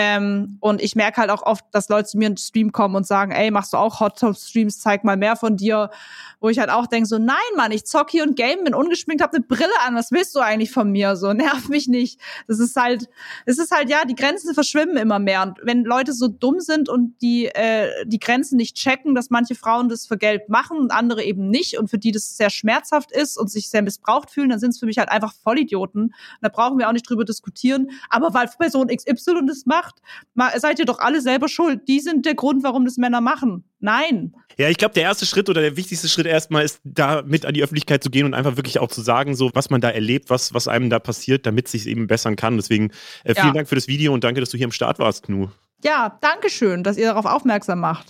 ähm, und ich merke halt auch oft, dass Leute zu mir in den Stream kommen und sagen, ey, machst du auch Hot Top Streams, zeig mal mehr von dir. Wo ich halt auch denke, so, nein, Mann, ich zock hier und game, bin ungeschminkt, hab eine Brille an, was willst du eigentlich von mir? So, nerv mich nicht. Das ist halt, es ist halt, ja, die Grenzen verschwimmen immer mehr. Und wenn Leute so dumm sind und die, äh, die Grenzen nicht checken, dass manche Frauen das für Geld machen und andere eben nicht und für die das sehr schmerzhaft ist und sich sehr missbraucht fühlen, dann sind es für mich halt einfach Vollidioten. Da brauchen wir auch nicht drüber diskutieren. Aber weil Person XY das macht, macht, seid ihr doch alle selber schuld. Die sind der Grund, warum das Männer machen. Nein. Ja, ich glaube, der erste Schritt oder der wichtigste Schritt erstmal ist, da mit an die Öffentlichkeit zu gehen und einfach wirklich auch zu sagen, so was man da erlebt, was, was einem da passiert, damit es sich eben bessern kann. Deswegen äh, vielen ja. Dank für das Video und danke, dass du hier am Start warst, Knu. Ja, danke schön, dass ihr darauf aufmerksam macht.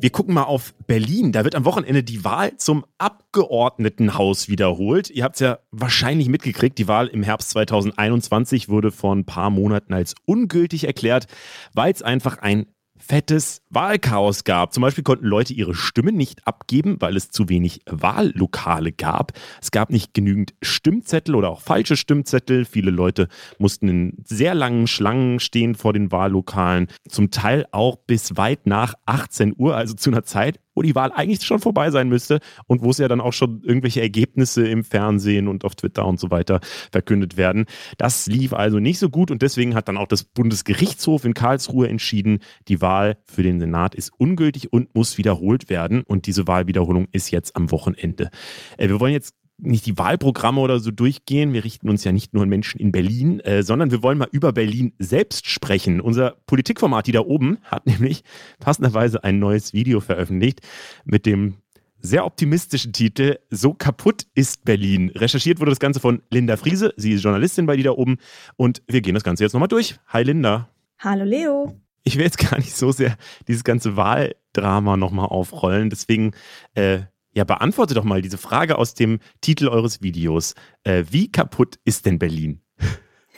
Wir gucken mal auf Berlin. Da wird am Wochenende die Wahl zum Abgeordnetenhaus wiederholt. Ihr habt es ja wahrscheinlich mitgekriegt. Die Wahl im Herbst 2021 wurde vor ein paar Monaten als ungültig erklärt, weil es einfach ein fettes Wahlchaos gab. Zum Beispiel konnten Leute ihre Stimmen nicht abgeben, weil es zu wenig Wahllokale gab. Es gab nicht genügend Stimmzettel oder auch falsche Stimmzettel. Viele Leute mussten in sehr langen Schlangen stehen vor den Wahllokalen. Zum Teil auch bis weit nach 18 Uhr, also zu einer Zeit, wo die Wahl eigentlich schon vorbei sein müsste und wo es ja dann auch schon irgendwelche Ergebnisse im Fernsehen und auf Twitter und so weiter verkündet werden. Das lief also nicht so gut und deswegen hat dann auch das Bundesgerichtshof in Karlsruhe entschieden, die Wahl für den Senat ist ungültig und muss wiederholt werden und diese Wahlwiederholung ist jetzt am Wochenende. Äh, wir wollen jetzt nicht die Wahlprogramme oder so durchgehen. Wir richten uns ja nicht nur an Menschen in Berlin, äh, sondern wir wollen mal über Berlin selbst sprechen. Unser Politikformat, die da oben, hat nämlich passenderweise ein neues Video veröffentlicht mit dem sehr optimistischen Titel So kaputt ist Berlin. Recherchiert wurde das Ganze von Linda Friese. Sie ist Journalistin bei die da oben. Und wir gehen das Ganze jetzt nochmal durch. Hi Linda. Hallo Leo. Ich will jetzt gar nicht so sehr dieses ganze Wahldrama nochmal aufrollen. Deswegen äh, ja, beantworte doch mal diese Frage aus dem Titel eures Videos. Äh, wie kaputt ist denn Berlin?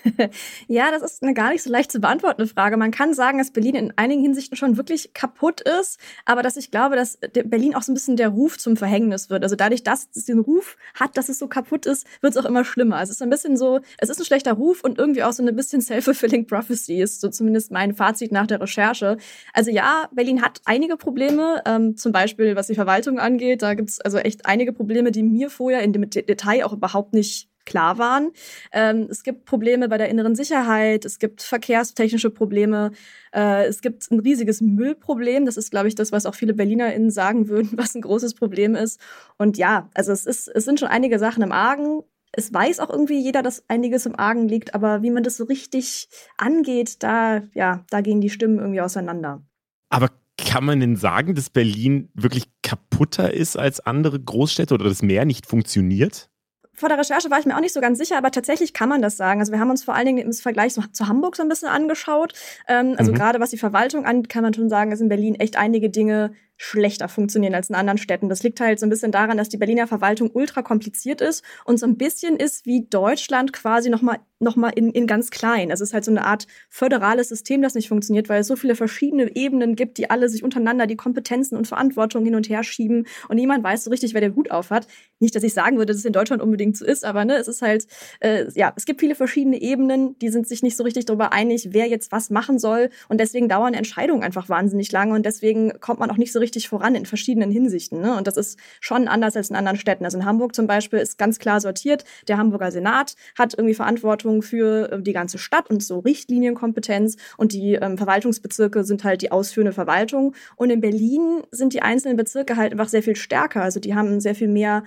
ja, das ist eine gar nicht so leicht zu beantwortende Frage. Man kann sagen, dass Berlin in einigen Hinsichten schon wirklich kaputt ist, aber dass ich glaube, dass Berlin auch so ein bisschen der Ruf zum Verhängnis wird. Also dadurch, dass es den Ruf hat, dass es so kaputt ist, wird es auch immer schlimmer. Es ist ein bisschen so, es ist ein schlechter Ruf und irgendwie auch so eine bisschen self-fulfilling prophecy ist so zumindest mein Fazit nach der Recherche. Also ja, Berlin hat einige Probleme, ähm, zum Beispiel was die Verwaltung angeht. Da gibt es also echt einige Probleme, die mir vorher in dem Detail auch überhaupt nicht klar waren. Ähm, es gibt Probleme bei der inneren Sicherheit, es gibt verkehrstechnische Probleme, äh, es gibt ein riesiges Müllproblem. Das ist, glaube ich, das, was auch viele BerlinerInnen sagen würden, was ein großes Problem ist. Und ja, also es, ist, es sind schon einige Sachen im Argen. Es weiß auch irgendwie jeder, dass einiges im Argen liegt, aber wie man das so richtig angeht, da, ja, da gehen die Stimmen irgendwie auseinander. Aber kann man denn sagen, dass Berlin wirklich kaputter ist als andere Großstädte oder das Meer nicht funktioniert? Vor der Recherche war ich mir auch nicht so ganz sicher, aber tatsächlich kann man das sagen. Also wir haben uns vor allen Dingen im Vergleich zu, Hamburg so ein bisschen angeschaut. Ähm, also mhm. gerade was die Verwaltung angeht, kann man schon sagen, dass in Berlin echt einige Dinge schlechter funktionieren als in anderen Städten. Das liegt halt so ein bisschen daran, dass die Berliner Verwaltung ultra kompliziert ist und so ein bisschen ist wie Deutschland quasi nochmal noch mal in, in ganz klein. Es ist halt so eine Art föderales System, das nicht funktioniert, weil es so viele verschiedene Ebenen gibt, die alle sich untereinander die Kompetenzen und Verantwortung hin und her schieben und niemand weiß so richtig, wer den Hut auf hat. Nicht, dass ich sagen würde, dass es in Deutschland unbedingt so ist, aber ne, es ist halt, äh, ja, es gibt viele verschiedene Ebenen, die sind sich nicht so richtig darüber einig, wer jetzt was machen soll und deswegen dauern Entscheidungen einfach wahnsinnig lange und deswegen kommt man auch nicht so richtig richtig voran in verschiedenen Hinsichten. Ne? Und das ist schon anders als in anderen Städten. Also in Hamburg zum Beispiel ist ganz klar sortiert, der Hamburger Senat hat irgendwie Verantwortung für äh, die ganze Stadt und so Richtlinienkompetenz und die ähm, Verwaltungsbezirke sind halt die ausführende Verwaltung. Und in Berlin sind die einzelnen Bezirke halt einfach sehr viel stärker. Also die haben sehr viel mehr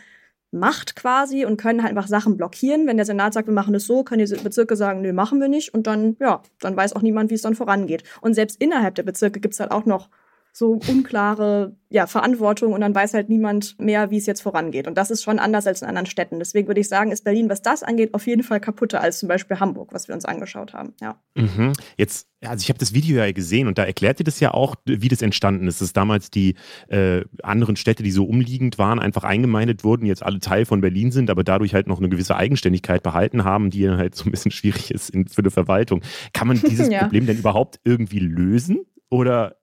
Macht quasi und können halt einfach Sachen blockieren. Wenn der Senat sagt, wir machen es so, können die Bezirke sagen, nö, machen wir nicht. Und dann, ja, dann weiß auch niemand, wie es dann vorangeht. Und selbst innerhalb der Bezirke gibt es halt auch noch so unklare ja, Verantwortung und dann weiß halt niemand mehr, wie es jetzt vorangeht. Und das ist schon anders als in anderen Städten. Deswegen würde ich sagen, ist Berlin, was das angeht, auf jeden Fall kaputter als zum Beispiel Hamburg, was wir uns angeschaut haben. Ja. Mhm. Jetzt, also ich habe das Video ja gesehen und da erklärt ihr das ja auch, wie das entstanden ist. Dass damals die äh, anderen Städte, die so umliegend waren, einfach eingemeindet wurden, jetzt alle Teil von Berlin sind, aber dadurch halt noch eine gewisse Eigenständigkeit behalten haben, die halt so ein bisschen schwierig ist in, für eine Verwaltung. Kann man dieses ja. Problem denn überhaupt irgendwie lösen? Oder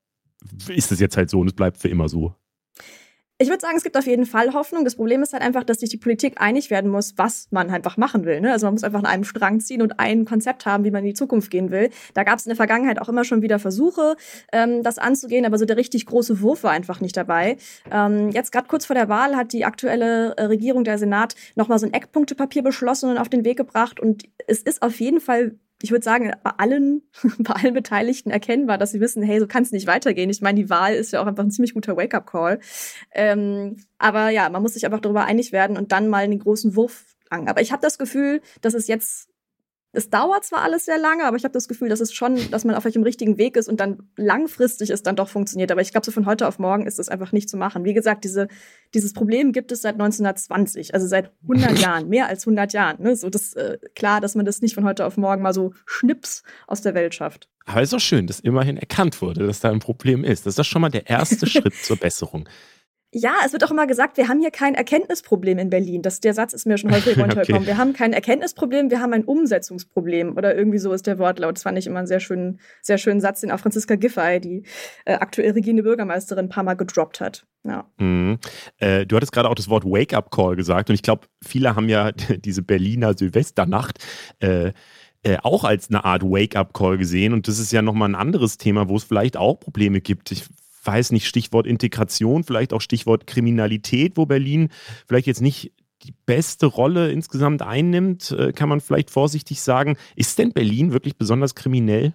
ist es jetzt halt so und es bleibt für immer so. Ich würde sagen, es gibt auf jeden Fall Hoffnung. Das Problem ist halt einfach, dass sich die Politik einig werden muss, was man einfach machen will. Ne? Also man muss einfach an einem Strang ziehen und ein Konzept haben, wie man in die Zukunft gehen will. Da gab es in der Vergangenheit auch immer schon wieder Versuche, ähm, das anzugehen, aber so der richtig große Wurf war einfach nicht dabei. Ähm, jetzt gerade kurz vor der Wahl hat die aktuelle äh, Regierung, der Senat, nochmal so ein Eckpunktepapier beschlossen und auf den Weg gebracht. Und es ist auf jeden Fall ich würde sagen, bei allen, bei allen Beteiligten erkennbar, dass sie wissen, hey, so kann es nicht weitergehen. Ich meine, die Wahl ist ja auch einfach ein ziemlich guter Wake-up-Call. Ähm, aber ja, man muss sich einfach darüber einig werden und dann mal den großen Wurf lang. Aber ich habe das Gefühl, dass es jetzt es dauert zwar alles sehr lange, aber ich habe das Gefühl, dass es schon, dass man auf dem richtigen Weg ist und dann langfristig es dann doch funktioniert. Aber ich glaube, so von heute auf morgen ist es einfach nicht zu machen. Wie gesagt, diese, dieses Problem gibt es seit 1920, also seit 100 Jahren, mehr als 100 Jahren. Ne? So das äh, klar, dass man das nicht von heute auf morgen mal so schnips aus der Welt schafft. Aber es ist auch schön, dass immerhin erkannt wurde, dass da ein Problem ist. Das ist schon mal der erste Schritt zur Besserung. Ja, es wird auch immer gesagt, wir haben hier kein Erkenntnisproblem in Berlin. Das, der Satz ist mir schon häufig runtergekommen. Okay. Wir haben kein Erkenntnisproblem, wir haben ein Umsetzungsproblem. Oder irgendwie so ist der Wortlaut. Das fand ich immer einen sehr schönen, sehr schönen Satz, den auch Franziska Giffey, die äh, aktuell regierende Bürgermeisterin, ein paar Mal gedroppt hat. Ja. Mhm. Äh, du hattest gerade auch das Wort Wake-up-Call gesagt. Und ich glaube, viele haben ja diese Berliner Silvesternacht äh, äh, auch als eine Art Wake-up-Call gesehen. Und das ist ja nochmal ein anderes Thema, wo es vielleicht auch Probleme gibt. Ich weiß nicht, Stichwort Integration, vielleicht auch Stichwort Kriminalität, wo Berlin vielleicht jetzt nicht die beste Rolle insgesamt einnimmt, äh, kann man vielleicht vorsichtig sagen. Ist denn Berlin wirklich besonders kriminell?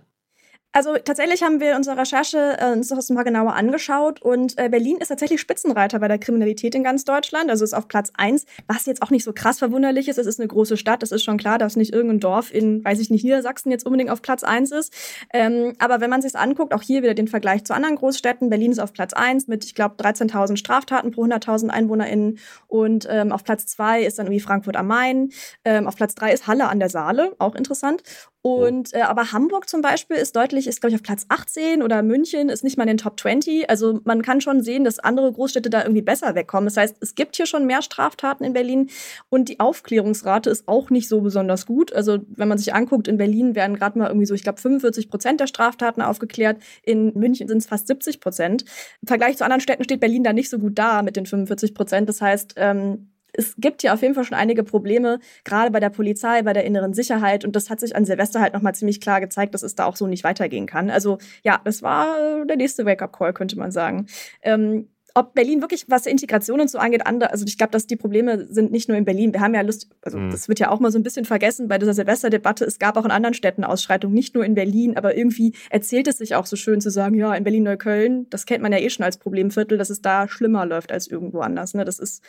Also tatsächlich haben wir unsere Recherche äh, uns das mal genauer angeschaut und äh, Berlin ist tatsächlich Spitzenreiter bei der Kriminalität in ganz Deutschland. Also ist auf Platz eins, was jetzt auch nicht so krass verwunderlich ist. Es ist eine große Stadt, das ist schon klar, dass nicht irgendein Dorf in, weiß ich nicht, Niedersachsen jetzt unbedingt auf Platz eins ist. Ähm, aber wenn man sich anguckt, auch hier wieder den Vergleich zu anderen Großstädten. Berlin ist auf Platz eins mit, ich glaube, 13.000 Straftaten pro 100.000 EinwohnerInnen und ähm, auf Platz zwei ist dann irgendwie Frankfurt am Main. Ähm, auf Platz drei ist Halle an der Saale, auch interessant. Und äh, aber Hamburg zum Beispiel ist deutlich, ist glaube ich auf Platz 18 oder München ist nicht mal in den Top 20. Also man kann schon sehen, dass andere Großstädte da irgendwie besser wegkommen. Das heißt, es gibt hier schon mehr Straftaten in Berlin und die Aufklärungsrate ist auch nicht so besonders gut. Also wenn man sich anguckt, in Berlin werden gerade mal irgendwie so, ich glaube 45 Prozent der Straftaten aufgeklärt. In München sind es fast 70 Prozent. Im Vergleich zu anderen Städten steht Berlin da nicht so gut da mit den 45 Prozent. Das heißt, ähm, es gibt ja auf jeden Fall schon einige Probleme, gerade bei der Polizei, bei der inneren Sicherheit. Und das hat sich an Silvester halt nochmal ziemlich klar gezeigt, dass es da auch so nicht weitergehen kann. Also ja, das war der nächste Wake-up-Call, könnte man sagen. Ähm, ob Berlin wirklich, was Integration und so angeht, andere, also ich glaube, dass die Probleme sind nicht nur in Berlin. Wir haben ja Lust, also mhm. das wird ja auch mal so ein bisschen vergessen bei dieser Silvesterdebatte. Es gab auch in anderen Städten Ausschreitungen, nicht nur in Berlin, aber irgendwie erzählt es sich auch so schön zu sagen, ja, in Berlin-Neukölln, das kennt man ja eh schon als Problemviertel, dass es da schlimmer läuft als irgendwo anders. Ne? Das ist,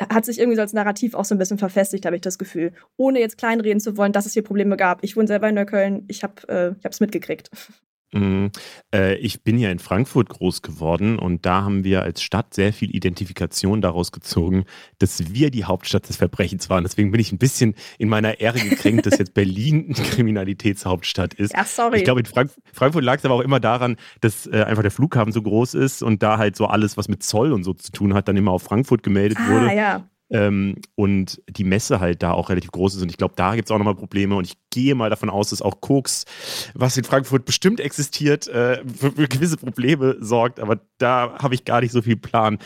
hat sich irgendwie so als Narrativ auch so ein bisschen verfestigt, habe ich das Gefühl. Ohne jetzt kleinreden zu wollen, dass es hier Probleme gab. Ich wohne selber in Neukölln, ich habe es äh, mitgekriegt. Mhm. Äh, ich bin ja in Frankfurt groß geworden und da haben wir als Stadt sehr viel Identifikation daraus gezogen, dass wir die Hauptstadt des Verbrechens waren. Deswegen bin ich ein bisschen in meiner Ehre gekränkt, dass jetzt Berlin Kriminalitätshauptstadt ist. Ja, sorry. Ich glaube, in Frank Frankfurt lag es aber auch immer daran, dass äh, einfach der Flughafen so groß ist und da halt so alles, was mit Zoll und so zu tun hat, dann immer auf Frankfurt gemeldet ah, wurde. Ja. Ähm, und die Messe halt da auch relativ groß ist. Und ich glaube, da gibt es auch nochmal Probleme. Und ich gehe mal davon aus, dass auch Koks, was in Frankfurt bestimmt existiert, äh, für, für, gewisse Probleme sorgt. Aber da habe ich gar nicht so viel Plan.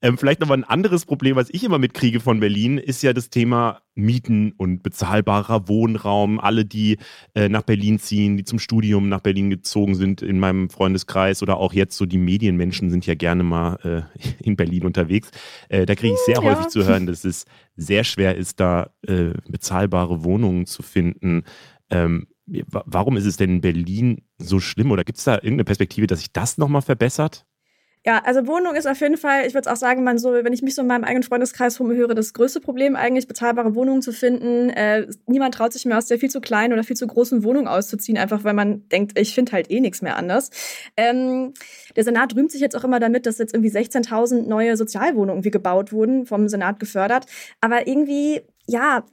Ähm, vielleicht noch mal ein anderes Problem, was ich immer mitkriege von Berlin, ist ja das Thema Mieten und bezahlbarer Wohnraum. Alle, die äh, nach Berlin ziehen, die zum Studium nach Berlin gezogen sind in meinem Freundeskreis oder auch jetzt so die Medienmenschen sind ja gerne mal äh, in Berlin unterwegs. Äh, da kriege ich sehr ja. häufig zu hören, dass es sehr schwer ist, da äh, bezahlbare Wohnungen zu finden. Ähm, warum ist es denn in Berlin so schlimm oder gibt es da irgendeine Perspektive, dass sich das nochmal verbessert? Ja, also Wohnung ist auf jeden Fall, ich würde auch sagen, man so, wenn ich mich so in meinem eigenen Freundeskreis rumhöre, das größte Problem eigentlich, bezahlbare Wohnungen zu finden. Äh, niemand traut sich mehr aus der viel zu kleinen oder viel zu großen Wohnung auszuziehen, einfach weil man denkt, ich finde halt eh nichts mehr anders. Ähm, der Senat rühmt sich jetzt auch immer damit, dass jetzt irgendwie 16.000 neue Sozialwohnungen irgendwie gebaut wurden, vom Senat gefördert. Aber irgendwie, ja,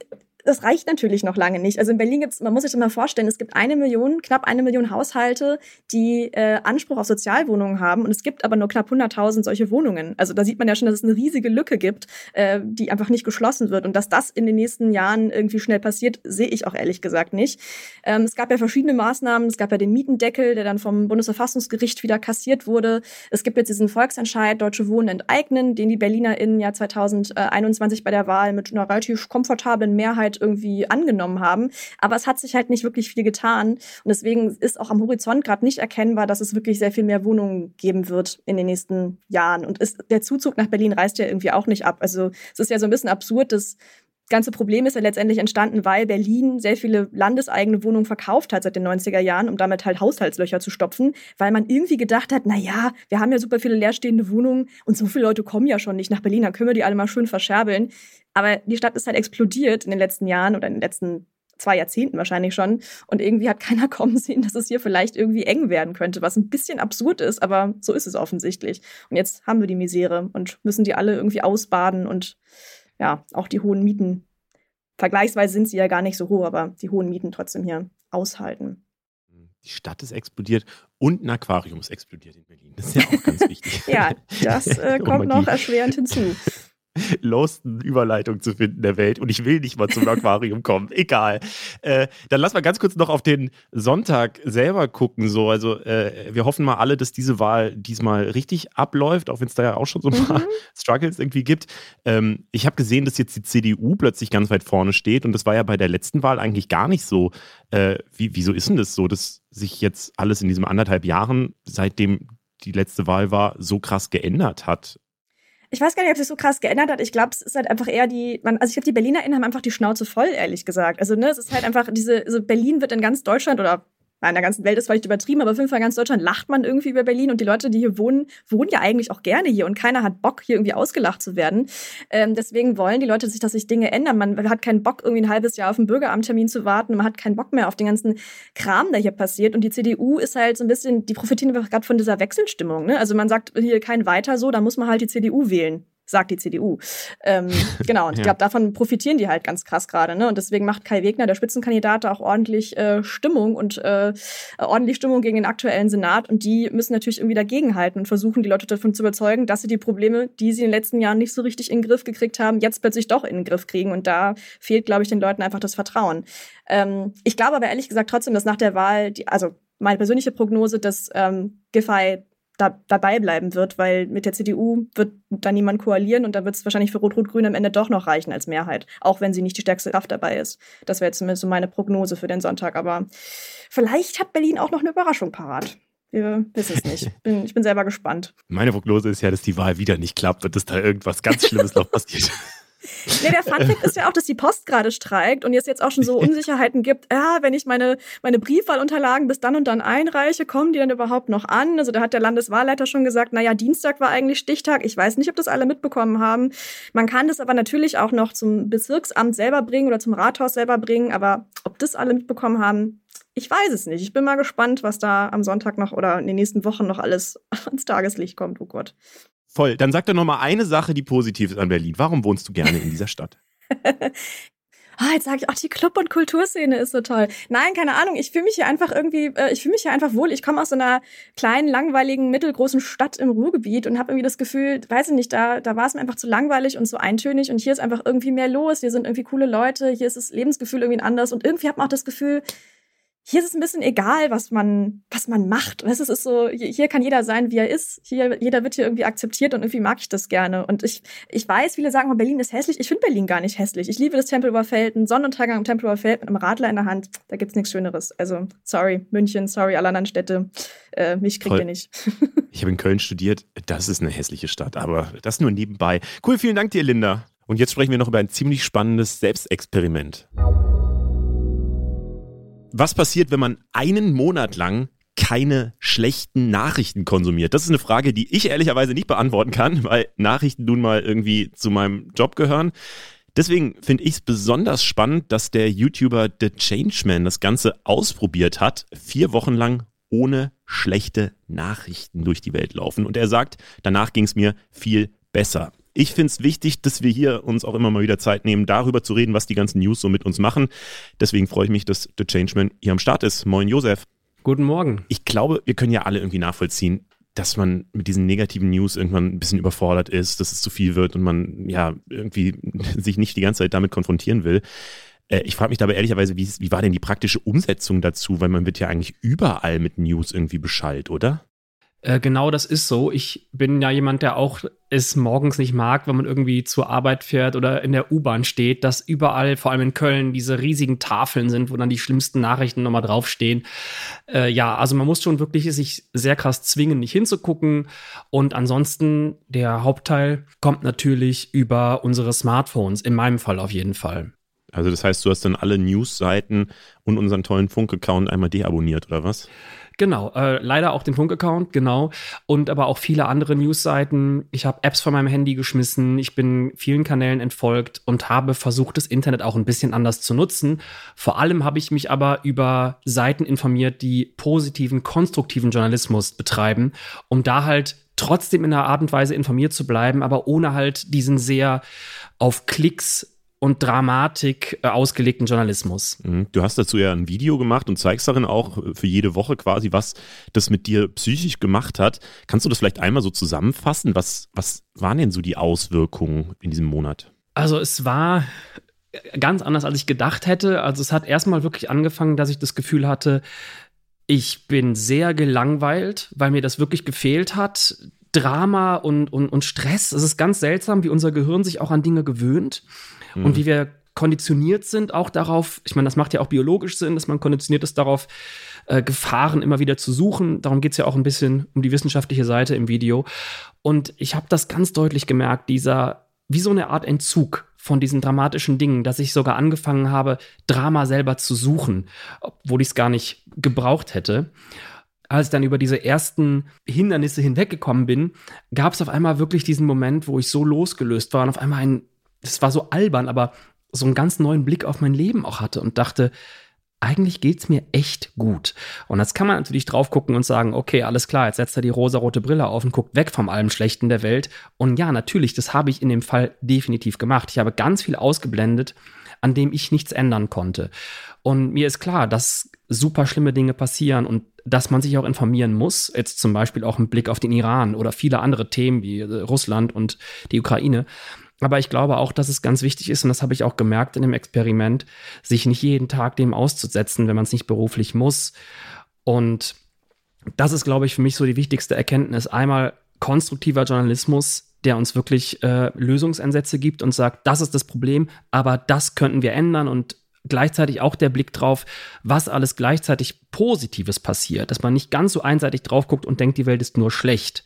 das reicht natürlich noch lange nicht. Also in Berlin gibt's, man muss sich das mal vorstellen, es gibt eine Million, knapp eine Million Haushalte, die äh, Anspruch auf Sozialwohnungen haben und es gibt aber nur knapp 100.000 solche Wohnungen. Also da sieht man ja schon, dass es eine riesige Lücke gibt, äh, die einfach nicht geschlossen wird und dass das in den nächsten Jahren irgendwie schnell passiert, sehe ich auch ehrlich gesagt nicht. Ähm, es gab ja verschiedene Maßnahmen. Es gab ja den Mietendeckel, der dann vom Bundesverfassungsgericht wieder kassiert wurde. Es gibt jetzt diesen Volksentscheid Deutsche Wohnen enteignen, den die BerlinerInnen ja 2021 bei der Wahl mit einer relativ komfortablen Mehrheit halt irgendwie angenommen haben. Aber es hat sich halt nicht wirklich viel getan. Und deswegen ist auch am Horizont gerade nicht erkennbar, dass es wirklich sehr viel mehr Wohnungen geben wird in den nächsten Jahren. Und ist, der Zuzug nach Berlin reißt ja irgendwie auch nicht ab. Also es ist ja so ein bisschen absurd, dass ganze Problem ist ja letztendlich entstanden, weil Berlin sehr viele landeseigene Wohnungen verkauft hat seit den 90er Jahren, um damit halt Haushaltslöcher zu stopfen, weil man irgendwie gedacht hat, na ja, wir haben ja super viele leerstehende Wohnungen und so viele Leute kommen ja schon nicht nach Berlin, dann können wir die alle mal schön verscherbeln. Aber die Stadt ist halt explodiert in den letzten Jahren oder in den letzten zwei Jahrzehnten wahrscheinlich schon. Und irgendwie hat keiner kommen sehen, dass es hier vielleicht irgendwie eng werden könnte, was ein bisschen absurd ist, aber so ist es offensichtlich. Und jetzt haben wir die Misere und müssen die alle irgendwie ausbaden und ja, auch die hohen Mieten. Vergleichsweise sind sie ja gar nicht so hoch, aber die hohen Mieten trotzdem hier aushalten. Die Stadt ist explodiert und ein Aquarium ist explodiert in Berlin. Das ist ja auch ganz wichtig. ja, das äh, kommt noch erschwerend hinzu losten Überleitung zu finden der Welt und ich will nicht mal zum Aquarium kommen. Egal. Äh, dann lass mal ganz kurz noch auf den Sonntag selber gucken. So, also äh, wir hoffen mal alle, dass diese Wahl diesmal richtig abläuft, auch wenn es da ja auch schon so ein paar mhm. Struggles irgendwie gibt. Ähm, ich habe gesehen, dass jetzt die CDU plötzlich ganz weit vorne steht und das war ja bei der letzten Wahl eigentlich gar nicht so. Äh, wie, wieso ist denn das so, dass sich jetzt alles in diesen anderthalb Jahren, seitdem die letzte Wahl war, so krass geändert hat? Ich weiß gar nicht, ob sich so krass geändert hat. Ich glaube, es ist halt einfach eher die, man, also ich glaube, die BerlinerInnen haben einfach die Schnauze voll, ehrlich gesagt. Also, ne, es ist halt einfach diese, also Berlin wird in ganz Deutschland oder in der ganzen Welt ist vielleicht übertrieben, aber auf jeden Fall ganz Deutschland lacht man irgendwie über Berlin und die Leute, die hier wohnen, wohnen ja eigentlich auch gerne hier und keiner hat Bock, hier irgendwie ausgelacht zu werden. Ähm, deswegen wollen die Leute sich, dass sich Dinge ändern. Man hat keinen Bock, irgendwie ein halbes Jahr auf einen Bürgeramttermin zu warten. Man hat keinen Bock mehr auf den ganzen Kram, der hier passiert. Und die CDU ist halt so ein bisschen, die profitieren gerade von dieser Wechselstimmung. Ne? Also man sagt hier kein weiter so, da muss man halt die CDU wählen sagt die CDU. Ähm, genau, und ich glaube, davon profitieren die halt ganz krass gerade. Ne? Und deswegen macht Kai Wegner, der Spitzenkandidat, auch ordentlich äh, Stimmung und äh, ordentlich Stimmung gegen den aktuellen Senat. Und die müssen natürlich irgendwie dagegenhalten und versuchen, die Leute davon zu überzeugen, dass sie die Probleme, die sie in den letzten Jahren nicht so richtig in den Griff gekriegt haben, jetzt plötzlich doch in den Griff kriegen. Und da fehlt, glaube ich, den Leuten einfach das Vertrauen. Ähm, ich glaube aber ehrlich gesagt trotzdem, dass nach der Wahl, die, also meine persönliche Prognose, dass ähm, Giffey da, dabei bleiben wird, weil mit der CDU wird da niemand koalieren und da wird es wahrscheinlich für Rot-Rot-Grün am Ende doch noch reichen als Mehrheit, auch wenn sie nicht die stärkste Kraft dabei ist. Das wäre zumindest so meine Prognose für den Sonntag. Aber vielleicht hat Berlin auch noch eine Überraschung parat. Wir wissen es nicht. Bin, ich bin selber gespannt. Meine Prognose ist ja, dass die Wahl wieder nicht klappt und dass da irgendwas ganz Schlimmes noch passiert. Nee, der Funfact ist ja auch, dass die Post gerade streikt und es jetzt auch schon so Unsicherheiten gibt. Ja, wenn ich meine, meine Briefwahlunterlagen bis dann und dann einreiche, kommen die dann überhaupt noch an? Also da hat der Landeswahlleiter schon gesagt, naja, Dienstag war eigentlich Stichtag. Ich weiß nicht, ob das alle mitbekommen haben. Man kann das aber natürlich auch noch zum Bezirksamt selber bringen oder zum Rathaus selber bringen. Aber ob das alle mitbekommen haben, ich weiß es nicht. Ich bin mal gespannt, was da am Sonntag noch oder in den nächsten Wochen noch alles ans Tageslicht kommt. Oh Gott. Voll. Dann sag doch noch mal eine Sache, die positiv ist an Berlin. Warum wohnst du gerne in dieser Stadt? ah, jetzt sage ich, ach, die Club- und Kulturszene ist so toll. Nein, keine Ahnung, ich fühle mich hier einfach irgendwie, äh, ich fühle mich hier einfach wohl. Ich komme aus so einer kleinen, langweiligen, mittelgroßen Stadt im Ruhrgebiet und habe irgendwie das Gefühl, weiß ich nicht, da, da war es mir einfach zu langweilig und zu eintönig und hier ist einfach irgendwie mehr los, hier sind irgendwie coole Leute, hier ist das Lebensgefühl irgendwie anders und irgendwie hat man auch das Gefühl, hier ist es ein bisschen egal, was man, was man macht. Es ist so, hier kann jeder sein, wie er ist. Hier, jeder wird hier irgendwie akzeptiert und irgendwie mag ich das gerne. Und ich, ich weiß, viele sagen, Berlin ist hässlich. Ich finde Berlin gar nicht hässlich. Ich liebe das Tempelhofer Feld, ein Sonnenuntergang am Tempelhofer Feld mit einem Radler in der Hand. Da gibt's nichts Schöneres. Also, sorry, München, sorry, alle anderen Städte. Äh, mich kriegt ihr nicht. ich habe in Köln studiert. Das ist eine hässliche Stadt, aber das nur nebenbei. Cool, vielen Dank dir, Linda. Und jetzt sprechen wir noch über ein ziemlich spannendes Selbstexperiment. Was passiert, wenn man einen Monat lang keine schlechten Nachrichten konsumiert? Das ist eine Frage, die ich ehrlicherweise nicht beantworten kann, weil Nachrichten nun mal irgendwie zu meinem Job gehören. Deswegen finde ich es besonders spannend, dass der YouTuber The Changeman das Ganze ausprobiert hat, vier Wochen lang ohne schlechte Nachrichten durch die Welt laufen. Und er sagt, danach ging es mir viel besser. Ich finde es wichtig, dass wir hier uns auch immer mal wieder Zeit nehmen, darüber zu reden, was die ganzen News so mit uns machen. Deswegen freue ich mich, dass The Changeman hier am Start ist. Moin, Josef. Guten Morgen. Ich glaube, wir können ja alle irgendwie nachvollziehen, dass man mit diesen negativen News irgendwann ein bisschen überfordert ist, dass es zu viel wird und man ja irgendwie sich nicht die ganze Zeit damit konfrontieren will. Äh, ich frage mich dabei ehrlicherweise, wie, wie war denn die praktische Umsetzung dazu? Weil man wird ja eigentlich überall mit News irgendwie Bescheid, oder? Äh, genau das ist so. Ich bin ja jemand, der auch es morgens nicht mag, wenn man irgendwie zur Arbeit fährt oder in der U-Bahn steht, dass überall, vor allem in Köln, diese riesigen Tafeln sind, wo dann die schlimmsten Nachrichten nochmal draufstehen. Äh, ja, also man muss schon wirklich sich sehr krass zwingen, nicht hinzugucken. Und ansonsten, der Hauptteil kommt natürlich über unsere Smartphones, in meinem Fall auf jeden Fall. Also das heißt, du hast dann alle News-Seiten und unseren tollen Funk-Account einmal deabonniert, oder was? Genau, äh, leider auch den Funk-Account, genau. Und aber auch viele andere News-Seiten. Ich habe Apps von meinem Handy geschmissen, ich bin vielen Kanälen entfolgt und habe versucht, das Internet auch ein bisschen anders zu nutzen. Vor allem habe ich mich aber über Seiten informiert, die positiven, konstruktiven Journalismus betreiben, um da halt trotzdem in einer Art und Weise informiert zu bleiben, aber ohne halt diesen sehr auf Klicks und Dramatik äh, ausgelegten Journalismus. Mhm. Du hast dazu ja ein Video gemacht und zeigst darin auch äh, für jede Woche quasi, was das mit dir psychisch gemacht hat. Kannst du das vielleicht einmal so zusammenfassen? Was, was waren denn so die Auswirkungen in diesem Monat? Also es war ganz anders, als ich gedacht hätte. Also es hat erstmal wirklich angefangen, dass ich das Gefühl hatte, ich bin sehr gelangweilt, weil mir das wirklich gefehlt hat. Drama und, und, und Stress. Es ist ganz seltsam, wie unser Gehirn sich auch an Dinge gewöhnt mhm. und wie wir konditioniert sind auch darauf, ich meine, das macht ja auch biologisch Sinn, dass man konditioniert ist darauf, äh, Gefahren immer wieder zu suchen. Darum geht es ja auch ein bisschen um die wissenschaftliche Seite im Video. Und ich habe das ganz deutlich gemerkt, dieser, wie so eine Art Entzug von diesen dramatischen Dingen, dass ich sogar angefangen habe, Drama selber zu suchen, obwohl ich es gar nicht gebraucht hätte. Als ich dann über diese ersten Hindernisse hinweggekommen bin, gab es auf einmal wirklich diesen Moment, wo ich so losgelöst war und auf einmal ein das war so albern, aber so einen ganz neuen Blick auf mein Leben auch hatte und dachte, eigentlich geht es mir echt gut. Und jetzt kann man natürlich drauf gucken und sagen, okay, alles klar, jetzt setzt er die rosarote Brille auf und guckt weg vom allem Schlechten der Welt. Und ja, natürlich, das habe ich in dem Fall definitiv gemacht. Ich habe ganz viel ausgeblendet, an dem ich nichts ändern konnte. Und mir ist klar, dass super schlimme Dinge passieren und dass man sich auch informieren muss. Jetzt zum Beispiel auch im Blick auf den Iran oder viele andere Themen wie äh, Russland und die Ukraine. Aber ich glaube auch, dass es ganz wichtig ist, und das habe ich auch gemerkt in dem Experiment, sich nicht jeden Tag dem auszusetzen, wenn man es nicht beruflich muss. Und das ist, glaube ich, für mich so die wichtigste Erkenntnis. Einmal konstruktiver Journalismus, der uns wirklich äh, Lösungsansätze gibt und sagt, das ist das Problem, aber das könnten wir ändern und gleichzeitig auch der Blick drauf, was alles gleichzeitig Positives passiert, dass man nicht ganz so einseitig drauf guckt und denkt, die Welt ist nur schlecht.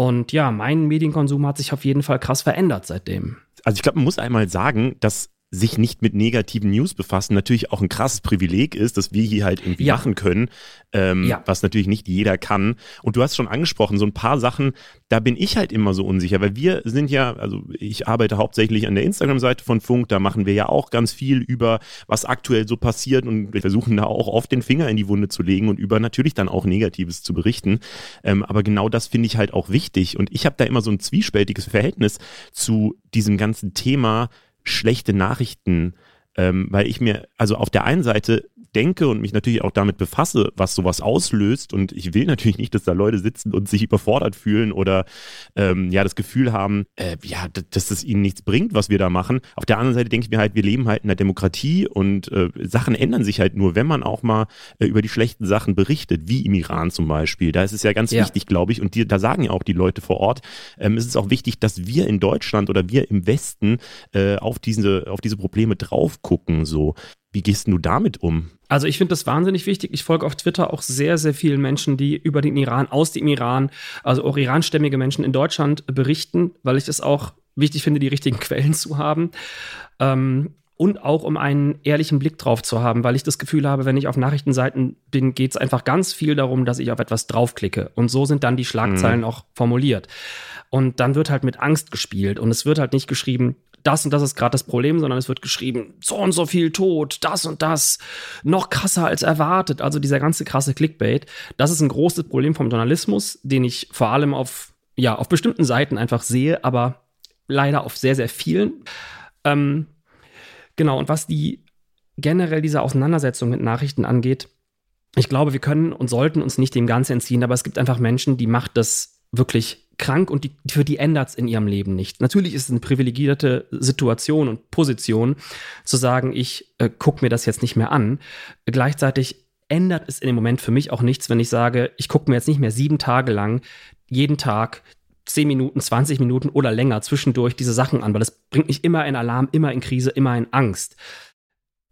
Und ja, mein Medienkonsum hat sich auf jeden Fall krass verändert seitdem. Also ich glaube, man muss einmal sagen, dass sich nicht mit negativen News befassen, natürlich auch ein krasses Privileg ist, dass wir hier halt irgendwie ja. machen können, ähm, ja. was natürlich nicht jeder kann. Und du hast schon angesprochen, so ein paar Sachen, da bin ich halt immer so unsicher, weil wir sind ja, also ich arbeite hauptsächlich an der Instagram-Seite von Funk, da machen wir ja auch ganz viel über, was aktuell so passiert und wir versuchen da auch oft den Finger in die Wunde zu legen und über natürlich dann auch Negatives zu berichten. Ähm, aber genau das finde ich halt auch wichtig und ich habe da immer so ein zwiespältiges Verhältnis zu diesem ganzen Thema, schlechte Nachrichten Ähm, weil ich mir, also auf der einen Seite denke und mich natürlich auch damit befasse, was sowas auslöst. Und ich will natürlich nicht, dass da Leute sitzen und sich überfordert fühlen oder ähm, ja das Gefühl haben, äh, ja, dass es ihnen nichts bringt, was wir da machen. Auf der anderen Seite denke ich mir halt, wir leben halt in der Demokratie und äh, Sachen ändern sich halt nur, wenn man auch mal äh, über die schlechten Sachen berichtet, wie im Iran zum Beispiel. Da ist es ja ganz ja. wichtig, glaube ich, und die, da sagen ja auch die Leute vor Ort, ähm, es ist auch wichtig, dass wir in Deutschland oder wir im Westen äh, auf diese auf diese Probleme drauf gucken. So, wie gehst du damit um? Also ich finde das wahnsinnig wichtig. Ich folge auf Twitter auch sehr, sehr vielen Menschen, die über den Iran, aus dem Iran, also auch iranstämmige Menschen in Deutschland berichten, weil ich es auch wichtig finde, die richtigen Quellen zu haben. Ähm, und auch um einen ehrlichen Blick drauf zu haben, weil ich das Gefühl habe, wenn ich auf Nachrichtenseiten bin, geht es einfach ganz viel darum, dass ich auf etwas draufklicke. Und so sind dann die Schlagzeilen mhm. auch formuliert. Und dann wird halt mit Angst gespielt und es wird halt nicht geschrieben, das und das ist gerade das Problem, sondern es wird geschrieben, so und so viel Tod, das und das, noch krasser als erwartet. Also dieser ganze krasse Clickbait. Das ist ein großes Problem vom Journalismus, den ich vor allem auf, ja, auf bestimmten Seiten einfach sehe, aber leider auf sehr, sehr vielen. Ähm, genau, und was die generell diese Auseinandersetzung mit Nachrichten angeht, ich glaube, wir können und sollten uns nicht dem Ganzen entziehen, aber es gibt einfach Menschen, die macht das wirklich krank und die, für die ändert es in ihrem Leben nicht. Natürlich ist es eine privilegierte Situation und Position, zu sagen, ich äh, gucke mir das jetzt nicht mehr an. Gleichzeitig ändert es in dem Moment für mich auch nichts, wenn ich sage, ich gucke mir jetzt nicht mehr sieben Tage lang jeden Tag 10 Minuten, 20 Minuten oder länger zwischendurch diese Sachen an, weil das bringt mich immer in Alarm, immer in Krise, immer in Angst.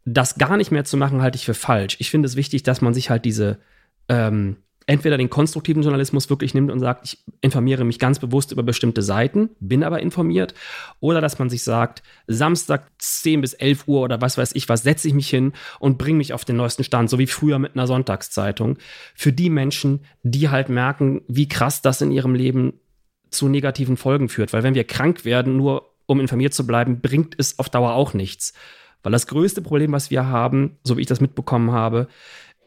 Das gar nicht mehr zu machen, halte ich für falsch. Ich finde es wichtig, dass man sich halt diese ähm, entweder den konstruktiven Journalismus wirklich nimmt und sagt, ich informiere mich ganz bewusst über bestimmte Seiten, bin aber informiert, oder dass man sich sagt, Samstag 10 bis 11 Uhr oder was weiß ich was, setze ich mich hin und bringe mich auf den neuesten Stand, so wie früher mit einer Sonntagszeitung. Für die Menschen, die halt merken, wie krass das in ihrem Leben zu negativen Folgen führt. Weil wenn wir krank werden, nur um informiert zu bleiben, bringt es auf Dauer auch nichts. Weil das größte Problem, was wir haben, so wie ich das mitbekommen habe,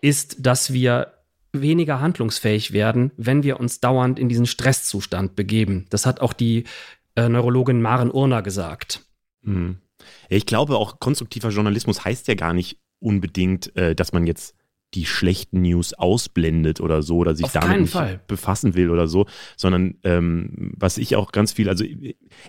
ist, dass wir weniger handlungsfähig werden, wenn wir uns dauernd in diesen Stresszustand begeben. Das hat auch die äh, Neurologin Maren Urner gesagt. Hm. ich glaube, auch konstruktiver Journalismus heißt ja gar nicht unbedingt, äh, dass man jetzt die schlechten News ausblendet oder so oder sich Auf damit nicht Fall. befassen will oder so, sondern ähm, was ich auch ganz viel, also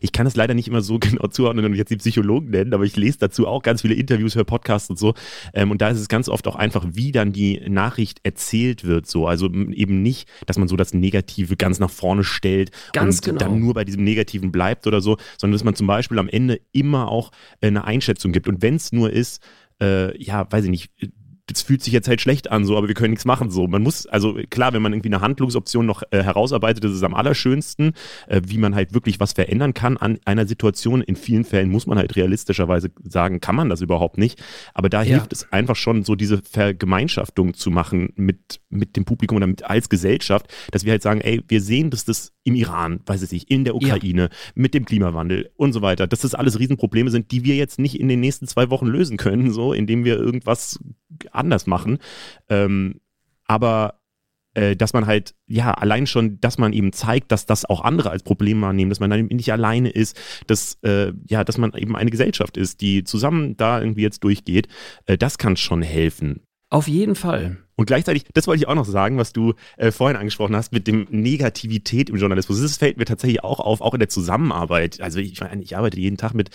ich kann es leider nicht immer so genau zuordnen und jetzt die Psychologen nennen, aber ich lese dazu auch ganz viele Interviews, höre Podcasts und so ähm, und da ist es ganz oft auch einfach, wie dann die Nachricht erzählt wird, so, also eben nicht, dass man so das Negative ganz nach vorne stellt ganz und genau. dann nur bei diesem Negativen bleibt oder so, sondern dass man zum Beispiel am Ende immer auch äh, eine Einschätzung gibt und wenn es nur ist, äh, ja, weiß ich nicht, das fühlt sich jetzt halt schlecht an, so, aber wir können nichts machen, so. Man muss, also klar, wenn man irgendwie eine Handlungsoption noch äh, herausarbeitet, das ist am allerschönsten, äh, wie man halt wirklich was verändern kann an einer Situation. In vielen Fällen muss man halt realistischerweise sagen, kann man das überhaupt nicht. Aber da ja. hilft es einfach schon, so diese Vergemeinschaftung zu machen mit, mit dem Publikum oder mit, als Gesellschaft, dass wir halt sagen, ey, wir sehen, dass das im Iran, weiß ich nicht, in der Ukraine, ja. mit dem Klimawandel und so weiter, dass das alles Riesenprobleme sind, die wir jetzt nicht in den nächsten zwei Wochen lösen können, so, indem wir irgendwas anders machen. Ähm, aber äh, dass man halt, ja, allein schon, dass man eben zeigt, dass das auch andere als Problem wahrnehmen, dass man dann eben nicht alleine ist, dass, äh, ja, dass man eben eine Gesellschaft ist, die zusammen da irgendwie jetzt durchgeht, äh, das kann schon helfen. Auf jeden Fall. Und gleichzeitig, das wollte ich auch noch sagen, was du äh, vorhin angesprochen hast, mit dem Negativität im Journalismus. Das fällt mir tatsächlich auch auf, auch in der Zusammenarbeit. Also ich, ich arbeite jeden Tag mit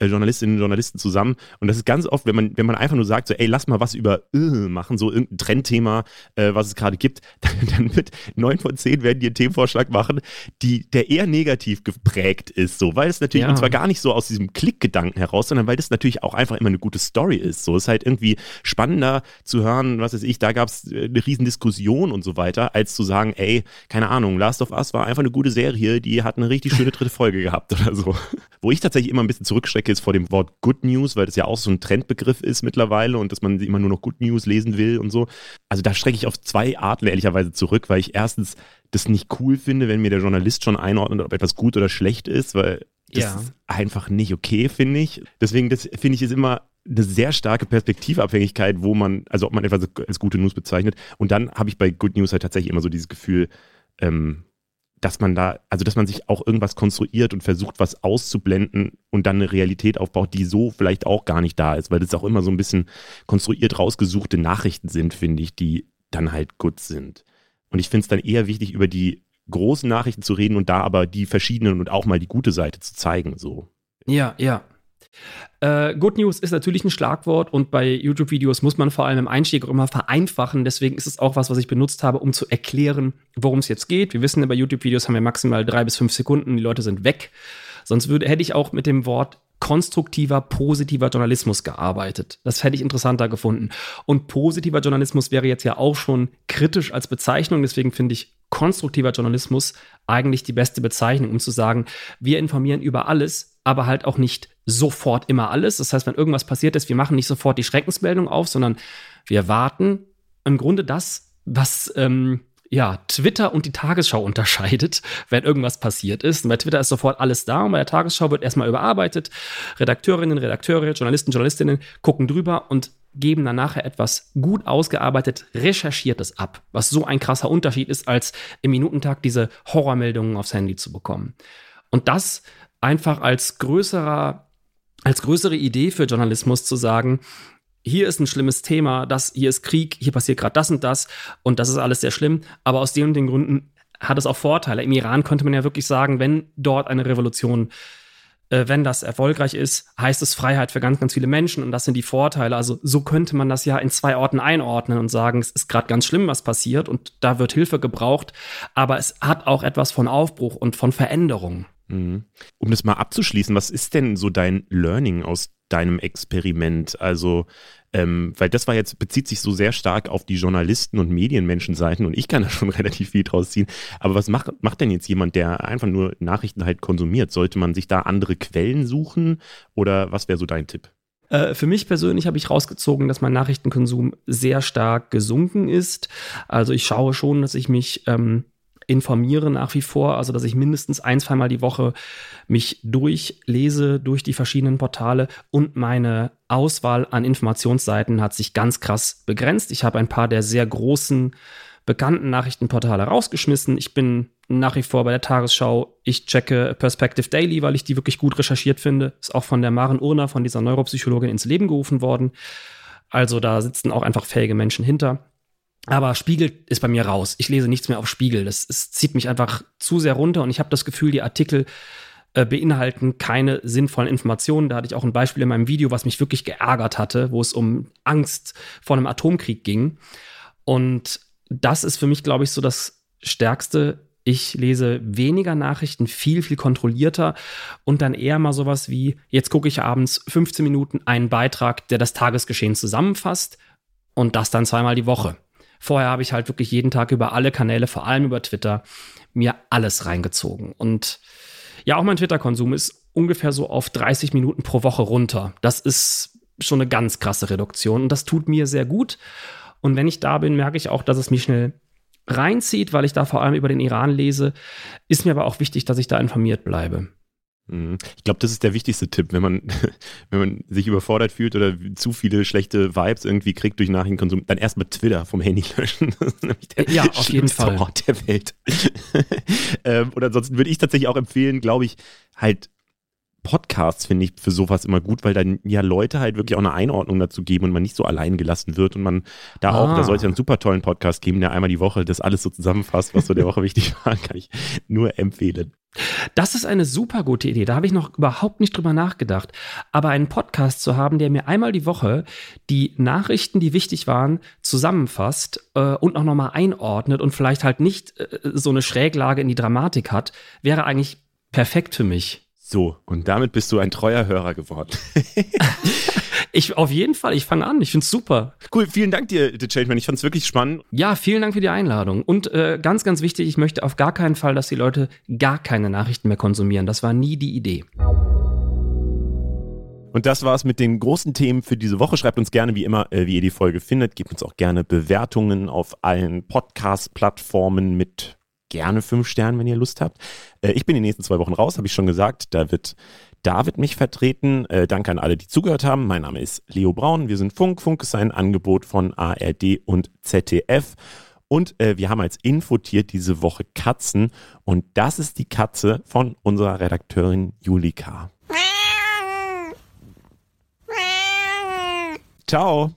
äh, Journalistinnen und Journalisten zusammen und das ist ganz oft, wenn man, wenn man einfach nur sagt, so, ey, lass mal was über äh, machen, so irgendein Trendthema, äh, was es gerade gibt, dann, dann wird neun von zehn werden die einen Themenvorschlag machen, die, der eher negativ geprägt ist, so, weil es natürlich, ja. und zwar gar nicht so aus diesem Klickgedanken heraus, sondern weil das natürlich auch einfach immer eine gute Story ist. So, es ist halt irgendwie spannender zu hören, was weiß ich, da gab es äh, eine Riesendiskussion und so weiter, als zu sagen, ey, keine Ahnung, Last of Us war einfach eine gute Serie, die hat eine richtig schöne dritte Folge gehabt oder so. Wo ich tatsächlich immer ein bisschen zurückschrecke, ist vor dem Wort Good News, weil das ja auch so ein Trendbegriff ist mittlerweile und dass man immer nur noch Good News lesen will und so. Also da schrecke ich auf zwei Arten ehrlicherweise zurück, weil ich erstens das nicht cool finde, wenn mir der Journalist schon einordnet, ob etwas gut oder schlecht ist, weil das ja. ist einfach nicht okay, finde ich. Deswegen, das finde ich ist immer eine sehr starke Perspektivabhängigkeit, wo man, also ob man etwas als gute News bezeichnet. Und dann habe ich bei Good News halt tatsächlich immer so dieses Gefühl, ähm, dass man da, also dass man sich auch irgendwas konstruiert und versucht, was auszublenden und dann eine Realität aufbaut, die so vielleicht auch gar nicht da ist, weil das auch immer so ein bisschen konstruiert rausgesuchte Nachrichten sind, finde ich, die dann halt gut sind. Und ich finde es dann eher wichtig, über die großen Nachrichten zu reden und da aber die verschiedenen und auch mal die gute Seite zu zeigen, so. Ja, ja. Äh, Good News ist natürlich ein Schlagwort und bei YouTube-Videos muss man vor allem im Einstieg auch immer vereinfachen. Deswegen ist es auch was, was ich benutzt habe, um zu erklären, worum es jetzt geht. Wir wissen, bei YouTube-Videos haben wir maximal drei bis fünf Sekunden, die Leute sind weg. Sonst würde, hätte ich auch mit dem Wort konstruktiver, positiver Journalismus gearbeitet. Das hätte ich interessanter gefunden. Und positiver Journalismus wäre jetzt ja auch schon kritisch als Bezeichnung. Deswegen finde ich konstruktiver Journalismus eigentlich die beste Bezeichnung, um zu sagen, wir informieren über alles, aber halt auch nicht sofort immer alles. Das heißt, wenn irgendwas passiert ist, wir machen nicht sofort die Schreckensmeldung auf, sondern wir warten im Grunde das, was ähm, ja, Twitter und die Tagesschau unterscheidet, wenn irgendwas passiert ist. Und bei Twitter ist sofort alles da und bei der Tagesschau wird erstmal überarbeitet. Redakteurinnen, Redakteure, Journalisten, Journalistinnen gucken drüber und geben dann nachher etwas gut ausgearbeitet, recherchiertes ab, was so ein krasser Unterschied ist, als im Minutentag diese Horrormeldungen aufs Handy zu bekommen. Und das einfach als größerer, als größere Idee für Journalismus zu sagen, hier ist ein schlimmes Thema, das, hier ist Krieg, hier passiert gerade das und das und das ist alles sehr schlimm. Aber aus den und den Gründen hat es auch Vorteile. Im Iran könnte man ja wirklich sagen, wenn dort eine Revolution, äh, wenn das erfolgreich ist, heißt es Freiheit für ganz, ganz viele Menschen und das sind die Vorteile. Also so könnte man das ja in zwei Orten einordnen und sagen, es ist gerade ganz schlimm, was passiert und da wird Hilfe gebraucht, aber es hat auch etwas von Aufbruch und von Veränderung. Mhm. Um das mal abzuschließen, was ist denn so dein Learning aus deinem Experiment? Also, ähm, weil das war jetzt, bezieht sich so sehr stark auf die Journalisten- und Medienmenschenseiten und ich kann da schon relativ viel draus ziehen. Aber was macht, macht denn jetzt jemand, der einfach nur Nachrichten halt konsumiert? Sollte man sich da andere Quellen suchen oder was wäre so dein Tipp? Äh, für mich persönlich habe ich rausgezogen, dass mein Nachrichtenkonsum sehr stark gesunken ist. Also ich schaue schon, dass ich mich ähm, informiere nach wie vor, also dass ich mindestens ein, zweimal die Woche mich durchlese durch die verschiedenen Portale und meine Auswahl an Informationsseiten hat sich ganz krass begrenzt. Ich habe ein paar der sehr großen bekannten Nachrichtenportale rausgeschmissen. Ich bin nach wie vor bei der Tagesschau. Ich checke Perspective Daily, weil ich die wirklich gut recherchiert finde. Ist auch von der Maren Urner, von dieser Neuropsychologin, ins Leben gerufen worden. Also da sitzen auch einfach fähige Menschen hinter. Aber Spiegel ist bei mir raus. Ich lese nichts mehr auf Spiegel. Das, das zieht mich einfach zu sehr runter und ich habe das Gefühl, die Artikel äh, beinhalten keine sinnvollen Informationen. Da hatte ich auch ein Beispiel in meinem Video, was mich wirklich geärgert hatte, wo es um Angst vor einem Atomkrieg ging. Und das ist für mich, glaube ich, so das Stärkste. Ich lese weniger Nachrichten, viel, viel kontrollierter und dann eher mal sowas wie, jetzt gucke ich abends 15 Minuten einen Beitrag, der das Tagesgeschehen zusammenfasst und das dann zweimal die Woche. Vorher habe ich halt wirklich jeden Tag über alle Kanäle, vor allem über Twitter, mir alles reingezogen. Und ja, auch mein Twitter-Konsum ist ungefähr so auf 30 Minuten pro Woche runter. Das ist schon eine ganz krasse Reduktion und das tut mir sehr gut. Und wenn ich da bin, merke ich auch, dass es mich schnell reinzieht, weil ich da vor allem über den Iran lese. Ist mir aber auch wichtig, dass ich da informiert bleibe. Mhm. Ich glaube, das ist der wichtigste Tipp, wenn man, wenn man sich überfordert fühlt oder zu viele schlechte Vibes irgendwie kriegt durch Nachrichtenkonsum, dann erstmal Twitter vom Handy löschen. Das ist nämlich der ja, auf jeden Fall. Ort der Welt. ähm, und ansonsten würde ich tatsächlich auch empfehlen, glaube ich, halt Podcasts finde ich für sowas immer gut, weil dann ja Leute halt wirklich auch eine Einordnung dazu geben und man nicht so allein gelassen wird und man da ah. auch, da sollte einen super tollen Podcast geben, der einmal die Woche das alles so zusammenfasst, was so der Woche wichtig war, kann ich nur empfehlen. Das ist eine super gute Idee. Da habe ich noch überhaupt nicht drüber nachgedacht. Aber einen Podcast zu haben, der mir einmal die Woche die Nachrichten, die wichtig waren, zusammenfasst äh, und auch nochmal einordnet und vielleicht halt nicht äh, so eine Schräglage in die Dramatik hat, wäre eigentlich perfekt für mich. So, und damit bist du ein treuer Hörer geworden. ich auf jeden Fall, ich fange an, ich finde es super. Cool, vielen Dank dir, The Changeman, ich fand es wirklich spannend. Ja, vielen Dank für die Einladung. Und äh, ganz, ganz wichtig, ich möchte auf gar keinen Fall, dass die Leute gar keine Nachrichten mehr konsumieren. Das war nie die Idee. Und das war's mit den großen Themen für diese Woche. Schreibt uns gerne wie immer, äh, wie ihr die Folge findet. Gebt uns auch gerne Bewertungen auf allen Podcast-Plattformen mit gerne fünf Sternen, wenn ihr Lust habt. Äh, ich bin die nächsten zwei Wochen raus, habe ich schon gesagt. Da wird David mich vertreten. Äh, danke an alle, die zugehört haben. Mein Name ist Leo Braun. Wir sind Funk. Funk ist ein Angebot von ARD und ZDF. Und äh, wir haben als Infotier diese Woche Katzen. Und das ist die Katze von unserer Redakteurin Julika. Ciao.